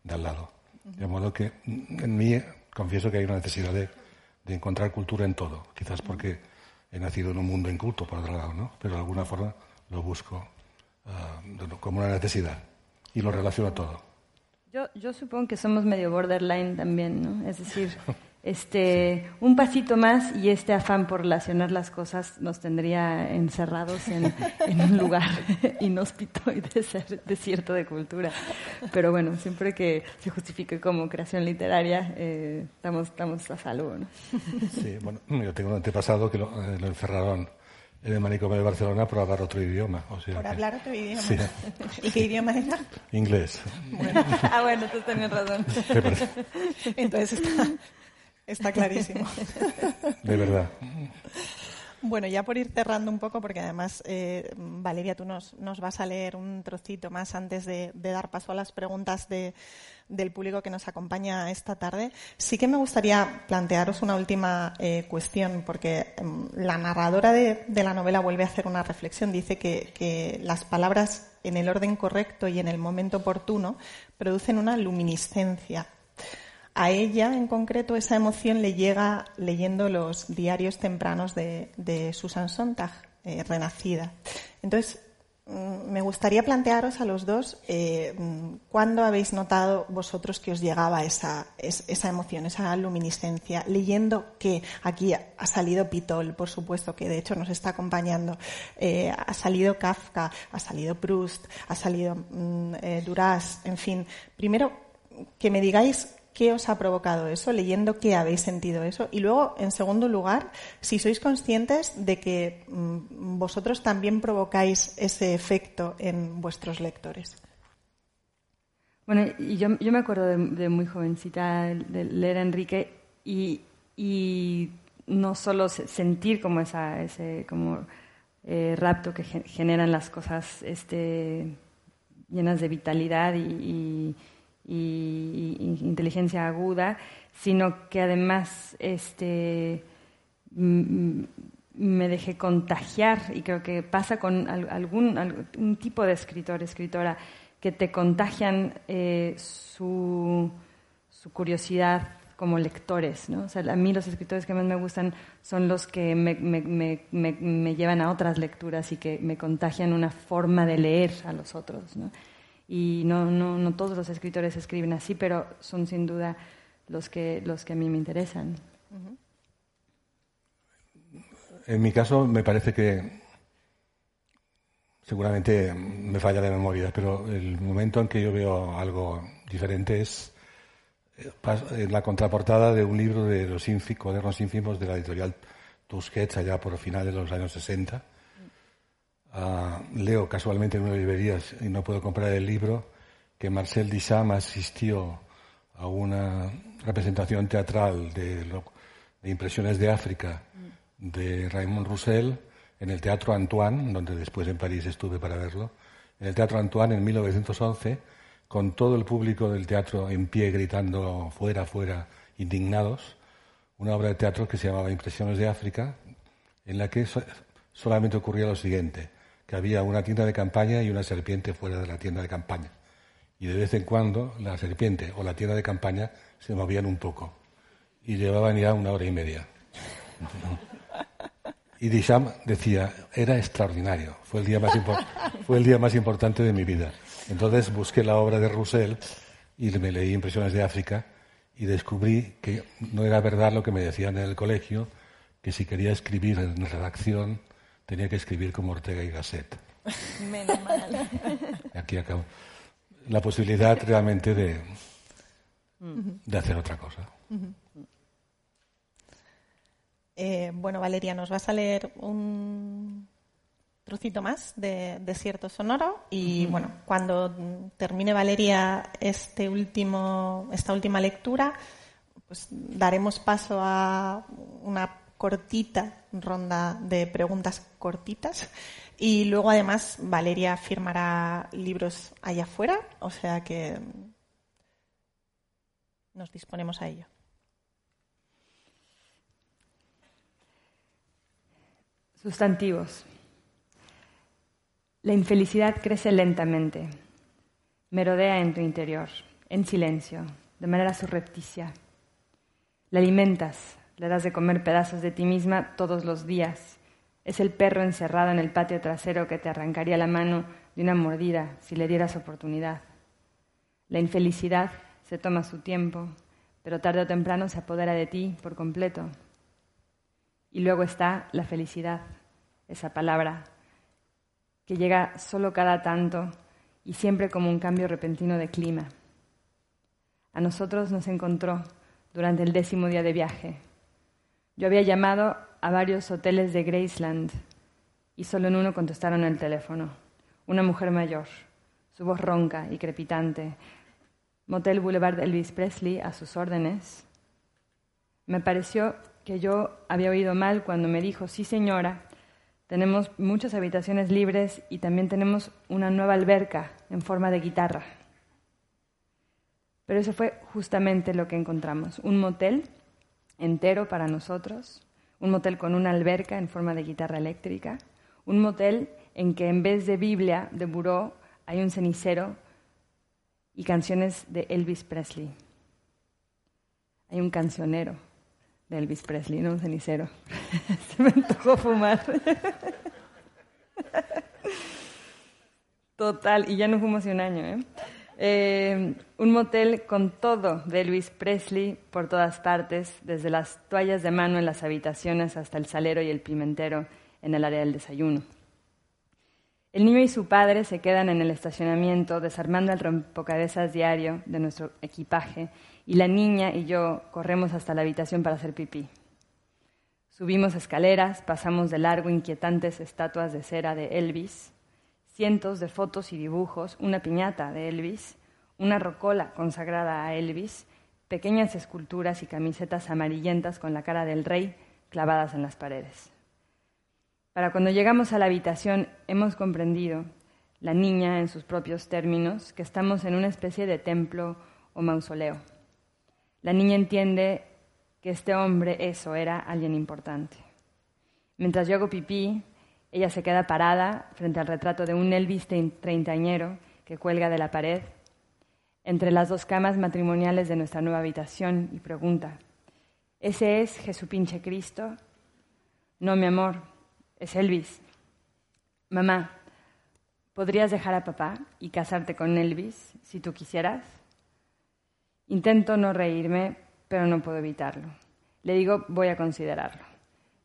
de al lado. De modo que en mí confieso que hay una necesidad de, encontrar cultura en todo, quizás porque he nacido en un mundo inculto, por otro lado, ¿no? pero de alguna forma lo busco ah, como una necesidad y lo relaciono todo. Yo, yo supongo que somos medio borderline también, ¿no? Es decir, este, un pasito más y este afán por relacionar las cosas nos tendría encerrados en, un lugar inhóspito y desierto de cultura. Pero bueno, siempre que se justifique como creación literaria, eh, estamos, estamos a salvo, ¿no? Sí, bueno, yo tengo un antepasado que lo, eh, lo encerraron en el manicomio de Barcelona por hablar otro idioma. O por hablar otro idioma. ¿Y qué idioma era? Inglés. ah, bueno, tú tienes razón. Entonces está, está clarísimo. De verdad. Bueno, ya por ir cerrando un poco, porque además, eh, Valeria, tú nos, nos, vas a leer un trocito más antes de, dar paso a las preguntas de, del público que nos acompaña esta tarde. Sí que me gustaría plantearos una última eh, cuestión, porque em, la narradora de, la novela vuelve a hacer una reflexión. Dice que, las palabras en el orden correcto y en el momento oportuno producen una luminiscencia a ella, en concreto, esa emoción le llega leyendo los diarios tempranos de, Susan Sontag, eh, Renacida. Entonces, me gustaría plantearos a los dos eh, mm, cuándo habéis notado vosotros que os llegaba esa, esa emoción, esa luminiscencia, leyendo que aquí ha salido Pitol, por supuesto, que de hecho nos está acompañando, eh, ha salido Kafka, ha salido Proust, ha salido mm, Duras, en fin. Primero, que me digáis qué os ha provocado eso, leyendo qué habéis sentido eso. Y luego, en segundo lugar, si sois conscientes de que mm, vosotros también provocáis ese efecto en vuestros lectores. Bueno, y yo, me acuerdo de, muy jovencita de leer a Enrique y, no solo sentir como ese como eh, rapto que generan las cosas este, llenas de vitalidad y, inteligencia aguda, sino que además este, me dejé contagiar y creo que pasa con algún, algún tipo de escritor, escritora, que te contagian eh, su, su, curiosidad como lectores. ¿no? O sea, a mí los escritores que más me gustan son los que me, me, me, me, llevan a otras lecturas y que me contagian una forma de leer a los otros. ¿no? Y no, no, no todos los escritores escriben así, pero son sin duda los que, los que a mí me interesan. En mi caso me parece que seguramente me falla la memoria, pero el momento en que yo veo algo diferente es en eh, la contraportada de un libro de los cuadernos ínfimos de la editorial Tusquets allá por finales de los años 60 Ah, leo casualmente en una librería y no puedo comprar el libro que Marcel Duchamp asistió a una representación teatral de, Impresiones de África de Raymond Roussel en el Teatro Antoine, donde después en París estuve para verlo, en el Teatro Antoine en 1911, con todo el público del teatro en pie gritando fuera, fuera, indignados, una obra de teatro que se llamaba Impresiones de África, en la que solamente ocurría lo siguiente había una tienda de campaña y una serpiente fuera de la tienda de campaña. Y de vez en cuando la serpiente o la tienda de campaña se movían un poco. Y llevaban ya una hora y media. Y Disham decía, era extraordinario, fue el, día más fue el día más importante de mi vida. Entonces busqué la obra de Roussel y me leí Impresiones de África y descubrí que no era verdad lo que me decían en el colegio, que si quería escribir en redacción tenía que escribir como Ortega y Gasset. Menos mal. Aquí acabo. La posibilidad realmente de, de hacer otra cosa. Eh, bueno, Valeria, nos vas a leer un trocito más de Desierto Sonoro y bueno, cuando termine Valeria este último, esta última lectura, pues daremos paso a una cortita ronda de preguntas cortitas y luego además Valeria firmará libros allá afuera, o sea que nos disponemos a ello. Sustantivos. La infelicidad crece lentamente, merodea en tu interior, en silencio, de manera surrepticia. La alimentas, le das de comer pedazos de ti misma todos los días. Es el perro encerrado en el patio trasero que te arrancaría la mano de una mordida si le dieras oportunidad. La infelicidad se toma su tiempo, pero tarde o temprano se apodera de ti por completo. Y luego está la felicidad, esa palabra que llega solo cada tanto y siempre como un cambio repentino de clima. A nosotros nos encontró durante el décimo día de viaje. Yo había llamado a varios hoteles de Graceland y solo en uno contestaron el teléfono. Una mujer mayor, su voz ronca y crepitante. Motel Boulevard Elvis Presley a sus órdenes. Me pareció que yo había oído mal cuando me dijo, sí señora, tenemos muchas habitaciones libres y también tenemos una nueva alberca en forma de guitarra. Pero eso fue justamente lo que encontramos, un motel entero para nosotros, un motel con una alberca en forma de guitarra eléctrica, un motel en que en vez de Biblia de buró hay un cenicero y canciones de Elvis Presley. Hay un cancionero de Elvis Presley, no un cenicero. Se me antojó fumar. Total, y ya no fumo hace un año. ¿eh? Eh, un motel con todo de Elvis Presley por todas partes, desde las toallas de mano en las habitaciones hasta el salero y el pimentero en el área del desayuno. El niño y su padre se quedan en el estacionamiento desarmando el rompocabezas diario de nuestro equipaje y la niña y yo corremos hasta la habitación para hacer pipí. Subimos escaleras, pasamos de largo inquietantes estatuas de cera de Elvis, cientos de fotos y dibujos, una piñata de Elvis, una rocola consagrada a Elvis, pequeñas esculturas y camisetas amarillentas con la cara del rey clavadas en las paredes. Para cuando llegamos a la habitación hemos comprendido, la niña en sus propios términos, que estamos en una especie de templo o mausoleo. La niña entiende que este hombre, eso, era alguien importante. Mientras yo hago pipí, ella se queda parada frente al retrato de un Elvis treintañero que cuelga de la pared entre las dos camas matrimoniales de nuestra nueva habitación y pregunta, ¿ese es Jesupinche Cristo? No, mi amor, es Elvis. Mamá, ¿podrías dejar a papá y casarte con Elvis si tú quisieras? Intento no reírme, pero no puedo evitarlo. Le digo, voy a considerarlo.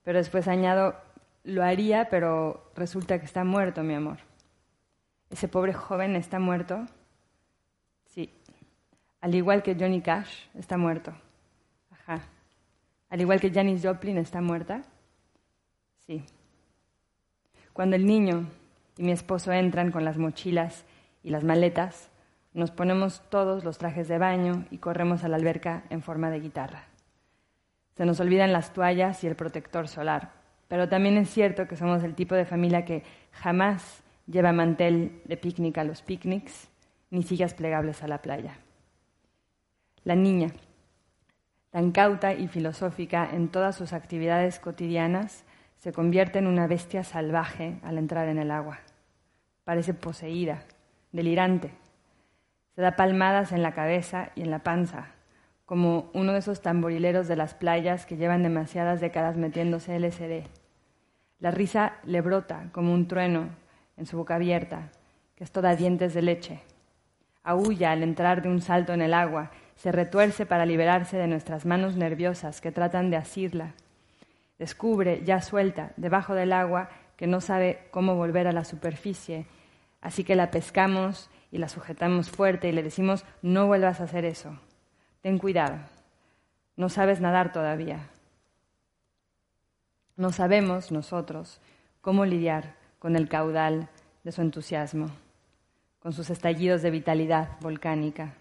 Pero después añado, lo haría, pero resulta que está muerto, mi amor. ¿Ese pobre joven está muerto? Sí. Al igual que Johnny Cash está muerto. Ajá. Al igual que Janis Joplin está muerta. Sí. Cuando el niño y mi esposo entran con las mochilas y las maletas, nos ponemos todos los trajes de baño y corremos a la alberca en forma de guitarra. Se nos olvidan las toallas y el protector solar, pero también es cierto que somos el tipo de familia que jamás lleva mantel de picnic a los picnics ni sillas plegables a la playa. La niña, tan cauta y filosófica en todas sus actividades cotidianas, se convierte en una bestia salvaje al entrar en el agua. Parece poseída, delirante. Se da palmadas en la cabeza y en la panza, como uno de esos tamborileros de las playas que llevan demasiadas décadas metiéndose LSD. La risa le brota como un trueno en su boca abierta, que es toda dientes de leche. Aúlla al entrar de un salto en el agua, se retuerce para liberarse de nuestras manos nerviosas que tratan de asirla. Descubre, ya suelta, debajo del agua, que no sabe cómo volver a la superficie, así que la pescamos y la sujetamos fuerte y le decimos, no vuelvas a hacer eso, ten cuidado, no sabes nadar todavía. No sabemos nosotros cómo lidiar con el caudal de su entusiasmo, con sus estallidos de vitalidad volcánica.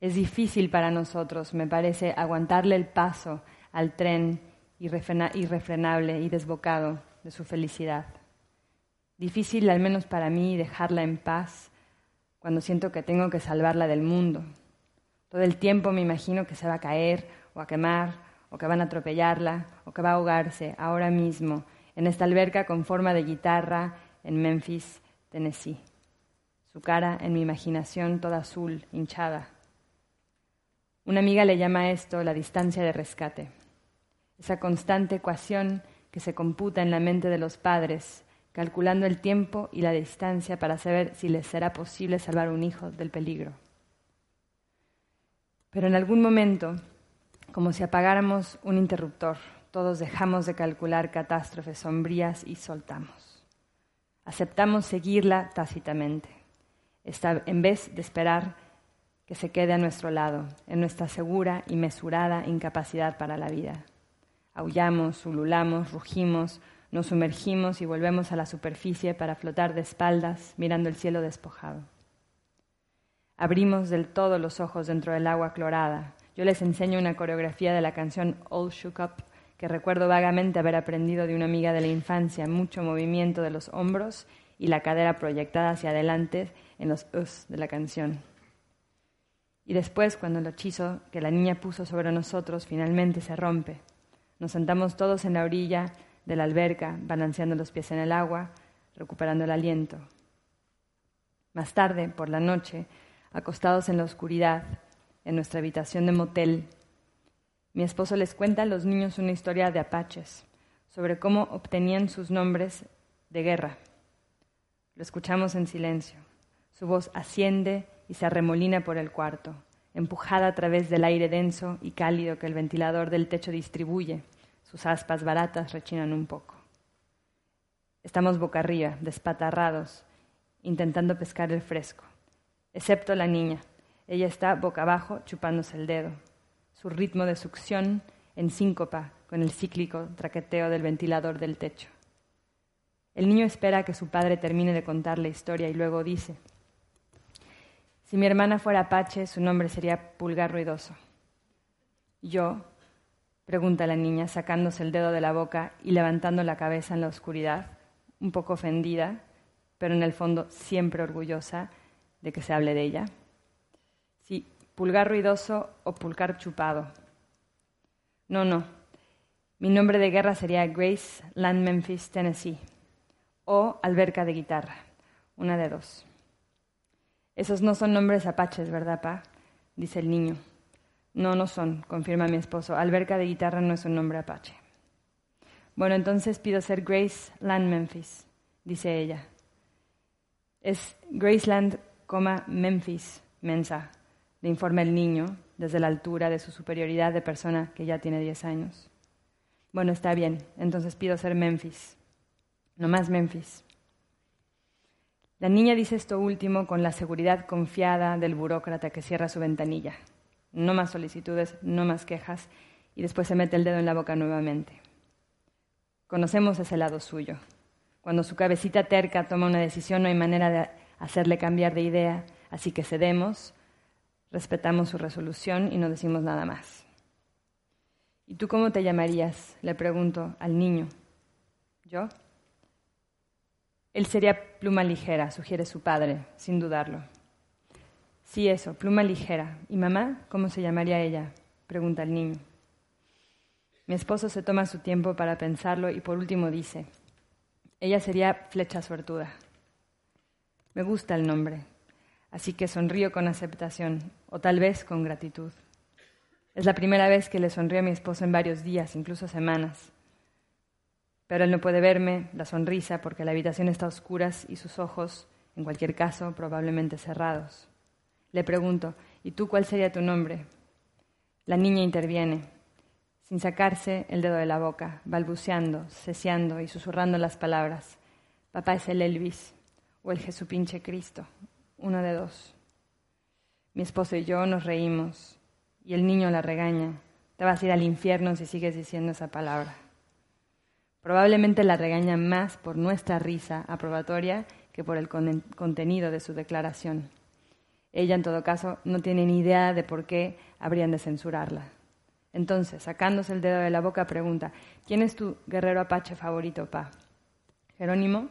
Es difícil para nosotros, me parece, aguantarle el paso al tren irrefrenable y desbocado de su felicidad. Difícil, al menos para mí, dejarla en paz cuando siento que tengo que salvarla del mundo. Todo el tiempo me imagino que se va a caer o a quemar o que van a atropellarla o que va a ahogarse ahora mismo en esta alberca con forma de guitarra en Memphis, Tennessee. Su cara en mi imaginación toda azul, hinchada. Una amiga le llama a esto la distancia de rescate, esa constante ecuación que se computa en la mente de los padres, calculando el tiempo y la distancia para saber si les será posible salvar un hijo del peligro. Pero en algún momento, como si apagáramos un interruptor, todos dejamos de calcular catástrofes sombrías y soltamos. Aceptamos seguirla tácitamente, en vez de esperar que se quede a nuestro lado, en nuestra segura y mesurada incapacidad para la vida. Aullamos, ululamos, rugimos, nos sumergimos y volvemos a la superficie para flotar de espaldas, mirando el cielo despojado. Abrimos del todo los ojos dentro del agua clorada. Yo les enseño una coreografía de la canción All Shook Up que recuerdo vagamente haber aprendido de una amiga de la infancia, mucho movimiento de los hombros y la cadera proyectada hacia adelante en los us de la canción. Y después, cuando el hechizo que la niña puso sobre nosotros finalmente se rompe, nos sentamos todos en la orilla de la alberca, balanceando los pies en el agua, recuperando el aliento. Más tarde, por la noche, acostados en la oscuridad, en nuestra habitación de motel, mi esposo les cuenta a los niños una historia de apaches, sobre cómo obtenían sus nombres de guerra. Lo escuchamos en silencio. Su voz asciende y se arremolina por el cuarto, empujada a través del aire denso y cálido que el ventilador del techo distribuye. Sus aspas baratas rechinan un poco. Estamos boca arriba, despatarrados, intentando pescar el fresco, excepto la niña. Ella está boca abajo chupándose el dedo su ritmo de succión en síncopa con el cíclico traqueteo del ventilador del techo. El niño espera que su padre termine de contar la historia y luego dice, si mi hermana fuera Apache, su nombre sería Pulgar Ruidoso. Yo, pregunta la niña, sacándose el dedo de la boca y levantando la cabeza en la oscuridad, un poco ofendida, pero en el fondo siempre orgullosa de que se hable de ella. Si pulgar ruidoso o pulgar chupado. No, no. Mi nombre de guerra sería Grace Land Memphis, Tennessee. O alberca de guitarra. Una de dos. Esos no son nombres apaches, ¿verdad, pa? Dice el niño. No, no son, confirma mi esposo. Alberca de guitarra no es un nombre apache. Bueno, entonces pido ser Grace Land Memphis, dice ella. Es Graceland, Memphis, mensa, le informa el niño desde la altura de su superioridad de persona que ya tiene 10 años. Bueno, está bien, entonces pido ser Memphis. No más Memphis. La niña dice esto último con la seguridad confiada del burócrata que cierra su ventanilla. No más solicitudes, no más quejas, y después se mete el dedo en la boca nuevamente. Conocemos ese lado suyo. Cuando su cabecita terca toma una decisión no hay manera de hacerle cambiar de idea, así que cedemos, respetamos su resolución y no decimos nada más. ¿Y tú cómo te llamarías? Le pregunto al niño. ¿Yo? Él sería pluma ligera, sugiere su padre, sin dudarlo. Sí, eso, pluma ligera. ¿Y mamá? ¿Cómo se llamaría ella? Pregunta el niño. Mi esposo se toma su tiempo para pensarlo y por último dice, ella sería flecha suertuda. Me gusta el nombre, así que sonrío con aceptación, o tal vez con gratitud. Es la primera vez que le sonrío a mi esposo en varios días, incluso semanas. Pero él no puede verme la sonrisa porque la habitación está a oscuras y sus ojos, en cualquier caso, probablemente cerrados. Le pregunto, ¿Y tú cuál sería tu nombre? La niña interviene, sin sacarse el dedo de la boca, balbuceando, ceseando y susurrando las palabras. Papá es el Elvis o el Jesupinche Cristo, uno de dos. Mi esposo y yo nos reímos y el niño la regaña. Te vas a ir al infierno si sigues diciendo esa palabra. Probablemente la regaña más por nuestra risa aprobatoria que por el contenido de su declaración. Ella, en todo caso, no tiene ni idea de por qué habrían de censurarla. Entonces, sacándose el dedo de la boca, pregunta, ¿quién es tu guerrero apache favorito, pa? ¿Jerónimo?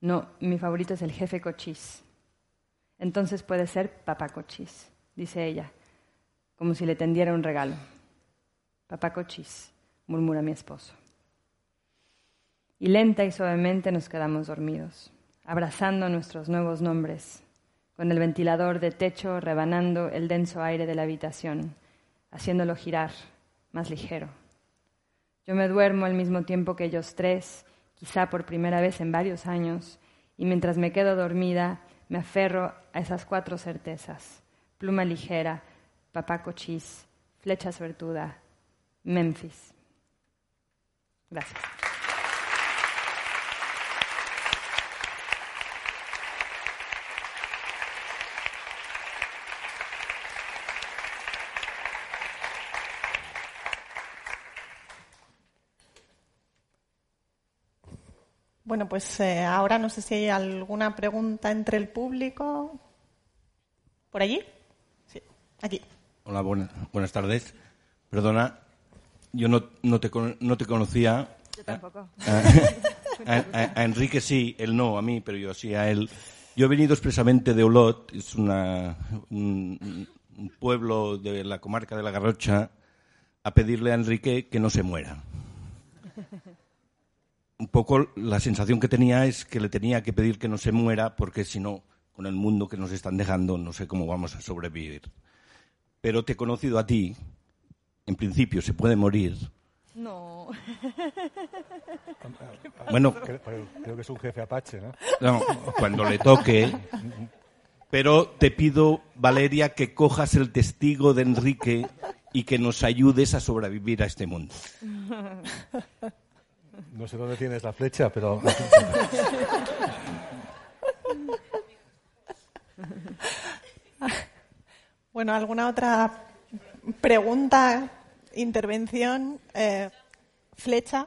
No, mi favorito es el jefe Cochís. Entonces puede ser papá Cochís, dice ella, como si le tendiera un regalo. Papá Cochís, murmura mi esposo. Y lenta y suavemente nos quedamos dormidos, abrazando nuestros nuevos nombres, con el ventilador de techo rebanando el denso aire de la habitación, haciéndolo girar más ligero. Yo me duermo al mismo tiempo que ellos tres, quizá por primera vez en varios años, y mientras me quedo dormida, me aferro a esas cuatro certezas. Pluma ligera, papá cochís, flecha suertuda, Memphis. Gracias. Bueno, pues eh, ahora no sé si hay alguna pregunta entre el público. ¿Por allí? Sí, aquí. Hola, buenas tardes. Perdona, yo no, no, te, no te conocía. Yo tampoco. A, Enrique sí, él no, a mí, pero yo sí a él. Yo he venido expresamente de Olot, es una, un, un pueblo de la comarca de la Garrocha, a pedirle a Enrique que no se muera poco la sensación que tenía es que le tenía que pedir que no se muera porque si no, con el mundo que nos están dejando, no sé cómo vamos a sobrevivir. Pero te he conocido a ti, en principio se puede morir. No. bueno, creo, que es un jefe apache, ¿no? No, cuando le toque. Pero te pido, Valeria, que cojas el testigo de Enrique y que nos ayudes a sobrevivir a este mundo. No sé dónde tienes la flecha, pero... bueno, ¿alguna otra pregunta, intervención? Eh, flecha.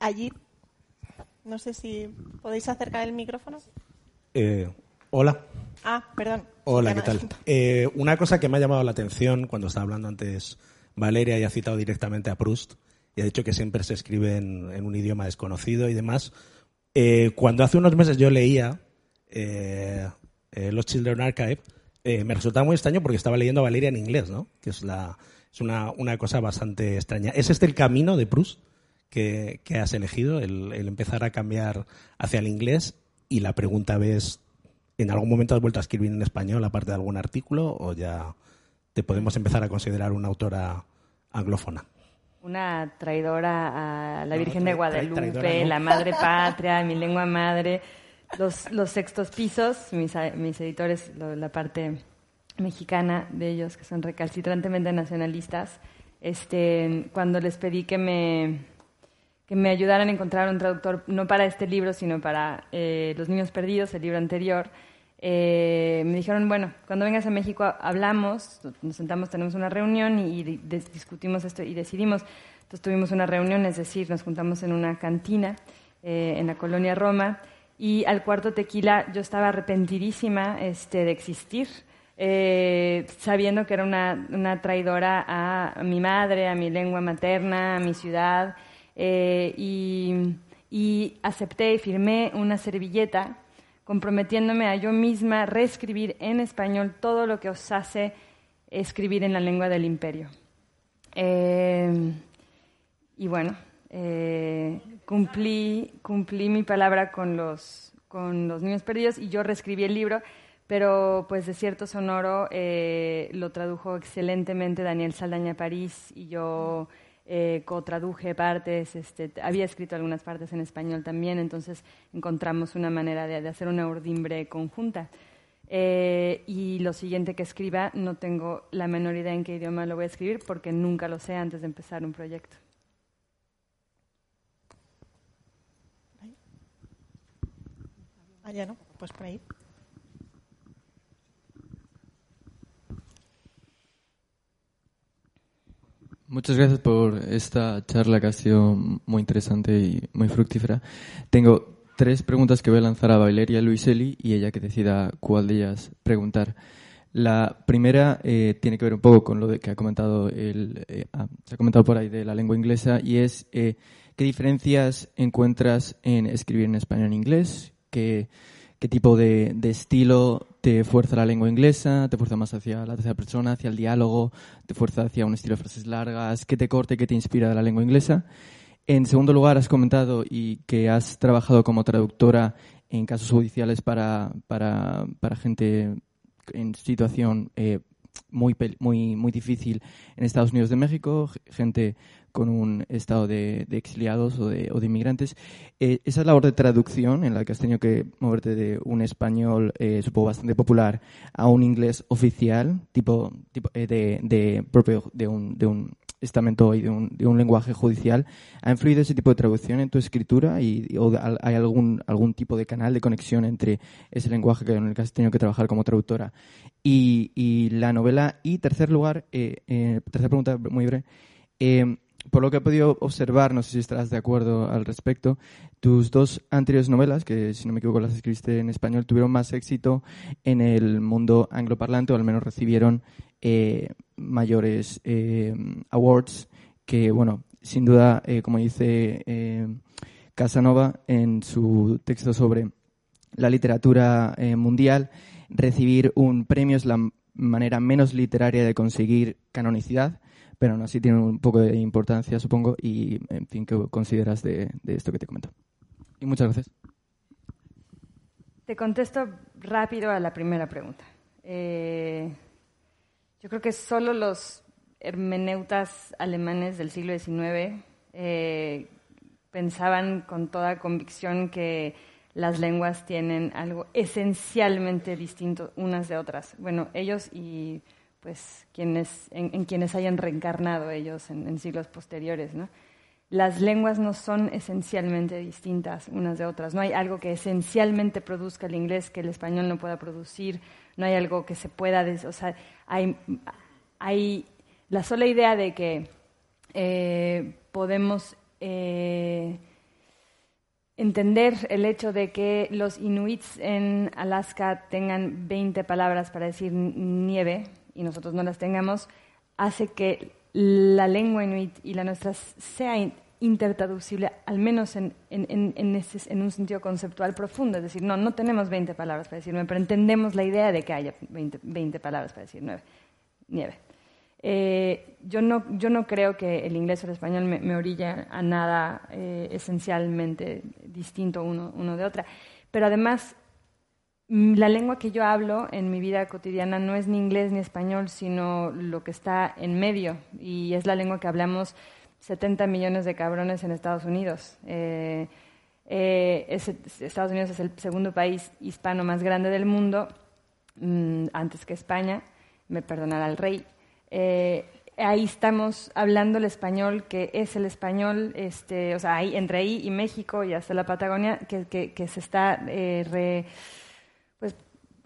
Allí. No sé si podéis acercar el micrófono. Eh, hola. Ah, perdón. Hola, ¿qué tal? Eh, una cosa que me ha llamado la atención cuando estaba hablando antes Valeria y ha citado directamente a Proust y ha dicho que siempre se escribe en, un idioma desconocido y demás. Eh, cuando hace unos meses yo leía eh, eh, Los Children Archive, me resultaba muy extraño porque estaba leyendo a Valeria en inglés, ¿no? Que es, la, es una, una cosa bastante extraña. ¿Es este el camino de Proust que, que has elegido, el, el, empezar a cambiar hacia el inglés? Y la pregunta es, ¿en algún momento has vuelto a escribir en español aparte de algún artículo o ya te podemos empezar a considerar una autora anglófona? Una traidora a la Virgen de Guadalupe, la madre patria, mi lengua madre, los, los sextos pisos, mis, mis editores, la parte mexicana de ellos, que son recalcitrantemente nacionalistas, este, cuando les pedí que me, que me ayudaran a encontrar un traductor, no para este libro, sino para eh, Los Niños Perdidos, el libro anterior, eh, me dijeron, bueno, cuando vengas a México hablamos, nos sentamos, tenemos una reunión y, discutimos esto y decidimos. Entonces tuvimos una reunión, es decir, nos juntamos en una cantina eh, en la colonia Roma y al cuarto tequila yo estaba arrepentidísima este, de existir. Eh, sabiendo que era una, una traidora a, mi madre, a mi lengua materna, a mi ciudad, y, y acepté y firmé una servilleta comprometiéndome a yo misma reescribir en español todo lo que os hace escribir en la lengua del imperio. Eh, y bueno, eh, cumplí, cumplí mi palabra con los, con los niños perdidos y yo reescribí el libro, pero pues de cierto sonoro eh, lo tradujo excelentemente Daniel Saldaña París y yo eh, co-traduje partes, este, había escrito algunas partes en español también, entonces encontramos una manera de, hacer una urdimbre conjunta. Eh, y lo siguiente que escriba, no tengo la menor idea en qué idioma lo voy a escribir porque nunca lo sé antes de empezar un proyecto. Ah, no, pues por ahí. Muchas gracias por esta charla que ha sido muy interesante y muy fructífera. Tengo tres preguntas que voy a lanzar a Valeria Luiselli y ella que decida cuál de ellas preguntar. La primera eh, tiene que ver un poco con lo que ha comentado el, eh, ah, se ha comentado por ahí de la lengua inglesa y es eh, qué diferencias encuentras en escribir en español en inglés, qué, qué tipo de, de, estilo te fuerza la lengua inglesa, te fuerza más hacia la tercera persona, hacia el diálogo, te fuerza hacia un estilo de frases largas, qué te corte, qué te inspira de la lengua inglesa. En segundo lugar, has comentado y que has trabajado como traductora en casos judiciales para, para, para gente en situación eh, muy, muy, muy difícil en Estados Unidos de México, gente con un estado de, exiliados o de, o de inmigrantes. Eh, esa labor de traducción en la que has tenido que moverte de un español, eh, supongo, bastante popular a un inglés oficial, tipo, tipo eh, de, de, propio de un, de un estamento y de un, de un, lenguaje judicial, ¿ha influido ese tipo de traducción en tu escritura y hay algún, algún tipo de canal de conexión entre ese lenguaje que, en el que has tenido que trabajar como traductora y, y la novela? Y tercer lugar, eh, eh, tercera pregunta muy breve, eh, por lo que he podido observar, no sé si estarás de acuerdo al respecto, tus dos anteriores novelas, que si no me equivoco las escribiste en español, tuvieron más éxito en el mundo angloparlante o al menos recibieron eh, mayores eh, awards que, bueno, sin duda, eh, como dice Casanova en su texto sobre la literatura mundial, recibir un premio es la manera menos literaria de conseguir canonicidad pero aún así tiene un poco de importancia, supongo, y, en fin, ¿qué consideras de, esto que te comento? Y muchas gracias. Te contesto rápido a la primera pregunta. Eh, yo creo que solo los hermeneutas alemanes del siglo XIX eh, pensaban con toda convicción que las lenguas tienen algo esencialmente distinto unas de otras. Bueno, ellos y pues quienes, en, quienes hayan reencarnado ellos en, siglos posteriores. Las lenguas no son esencialmente distintas unas de otras. No hay algo que esencialmente produzca el inglés que el español no pueda producir. No hay algo que se pueda... o sea, hay, hay la sola idea de que eh, podemos... Eh, entender el hecho de que los inuits en Alaska tengan 20 palabras para decir nieve, y nosotros no las tengamos, hace que la lengua inuit y la nuestra sea intertraducible, al menos en, en, en, un sentido conceptual profundo. Es decir, no, no tenemos 20 palabras para decir nueve, pero entendemos la idea de que haya 20, 20 palabras para decir nueve, nieve. Eh, yo, no, yo no creo que el inglés o el español me, me orilla a nada eh, esencialmente distinto uno, uno de otra. Pero además, la lengua que yo hablo en mi vida cotidiana no es ni inglés ni español, sino lo que está en medio. Y es la lengua que hablamos 70 millones de cabrones en Estados Unidos. Eh, eh, Estados Unidos es el segundo país hispano más grande del mundo, mm, antes que España, me perdonará el rey. Eh, ahí estamos hablando el español, que es el español, este, o sea, ahí, entre ahí y México y hasta la Patagonia, que, que, se está re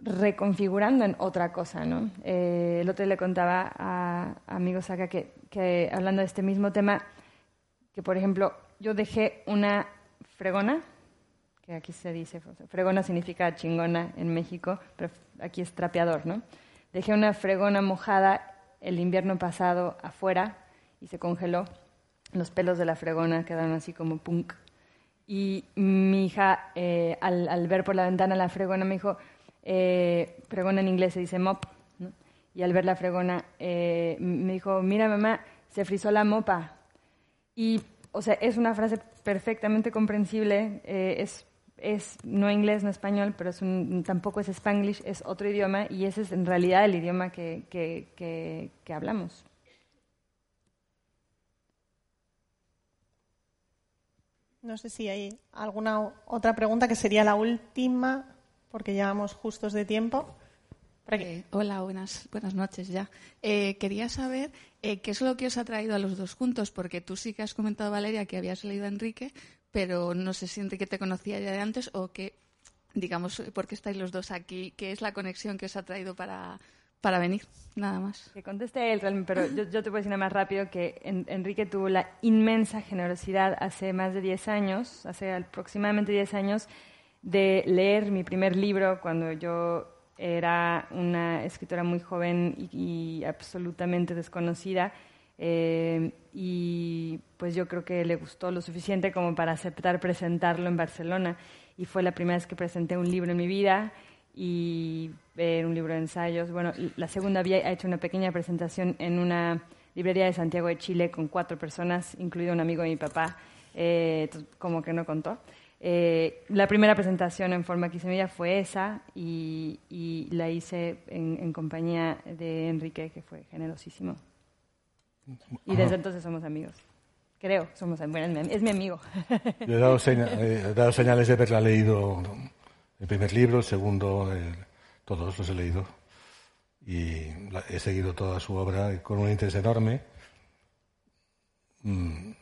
reconfigurando en otra cosa, ¿no? Eh, el otro le contaba a, amigos acá que, que, hablando de este mismo tema, que por ejemplo yo dejé una fregona, que aquí se dice, fregona significa chingona en México, pero aquí es trapeador, ¿no? Dejé una fregona mojada el invierno pasado afuera y se congeló. Los pelos de la fregona quedaron así como punk. Y mi hija, eh, al, ver por la ventana la fregona, me dijo, eh, fregona en inglés se dice mop, y al ver la fregona eh, me dijo, mira mamá, se frizó la mopa. Y, o sea, es una frase perfectamente comprensible, es, es no inglés, no español, pero tampoco es spanglish, es otro idioma, y ese es en realidad el idioma que, que, que hablamos. No sé si hay alguna otra pregunta que sería la última, porque llevamos justos de tiempo. Eh, hola, buenas, buenas noches ya. Eh, quería saber eh, qué es lo que os ha traído a los dos juntos, porque tú sí que has comentado, Valeria, que habías leído a Enrique, pero no sé si Enrique te conocía ya de antes o que, digamos, por qué estáis los dos aquí, qué es la conexión que os ha traído para, para venir, nada más. Que conteste él, pero yo, yo, te puedo decir nada más rápido que Enrique tuvo la inmensa generosidad hace más de 10 años, hace aproximadamente 10 años, de leer mi primer libro cuando yo era una escritora muy joven y, absolutamente desconocida. Eh, y pues yo creo que le gustó lo suficiente como para aceptar presentarlo en Barcelona. Y fue la primera vez que presenté un libro en mi vida y ver un libro de ensayos. Bueno, la segunda había hecho una pequeña presentación en una librería de Santiago de Chile con cuatro personas, incluido un amigo de mi papá, eh, como que no contó. Eh, la primera presentación en forma quisemilla fue esa y, y la hice en, compañía de Enrique, que fue generosísimo. Y desde entonces somos amigos. Creo, somos bueno, es mi amigo. Yo he dado, he dado, señales de haberla leído el primer libro, el segundo, todos los he leído. Y he seguido toda su obra con un interés enorme. Mm,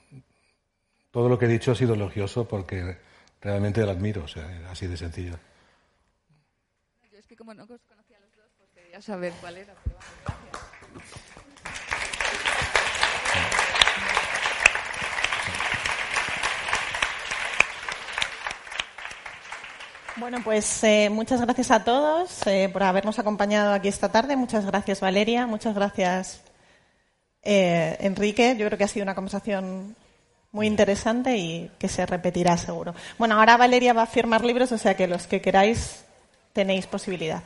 todo lo que he dicho ha sido elogioso porque realmente la admiro, o sea, así de sencillo. Yo es que como no os conocía a los dos, pues quería saber cuál era, pero Bueno, pues eh, muchas gracias a todos eh, por habernos acompañado aquí esta tarde. Muchas gracias, Valeria. Muchas gracias, eh, Enrique. Yo creo que ha sido una conversación muy interesante y que se repetirá seguro. Bueno, ahora Valeria va a firmar libros, o sea que los que queráis tenéis posibilidad.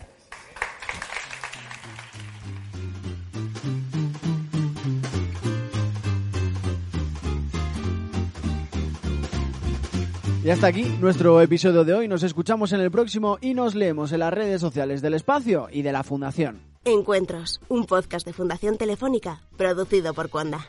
Y hasta aquí nuestro episodio de hoy. Nos escuchamos en el próximo y nos leemos en las redes sociales del espacio y de la Fundación. Encuentros, un podcast de Fundación Telefónica producido por Cuanda.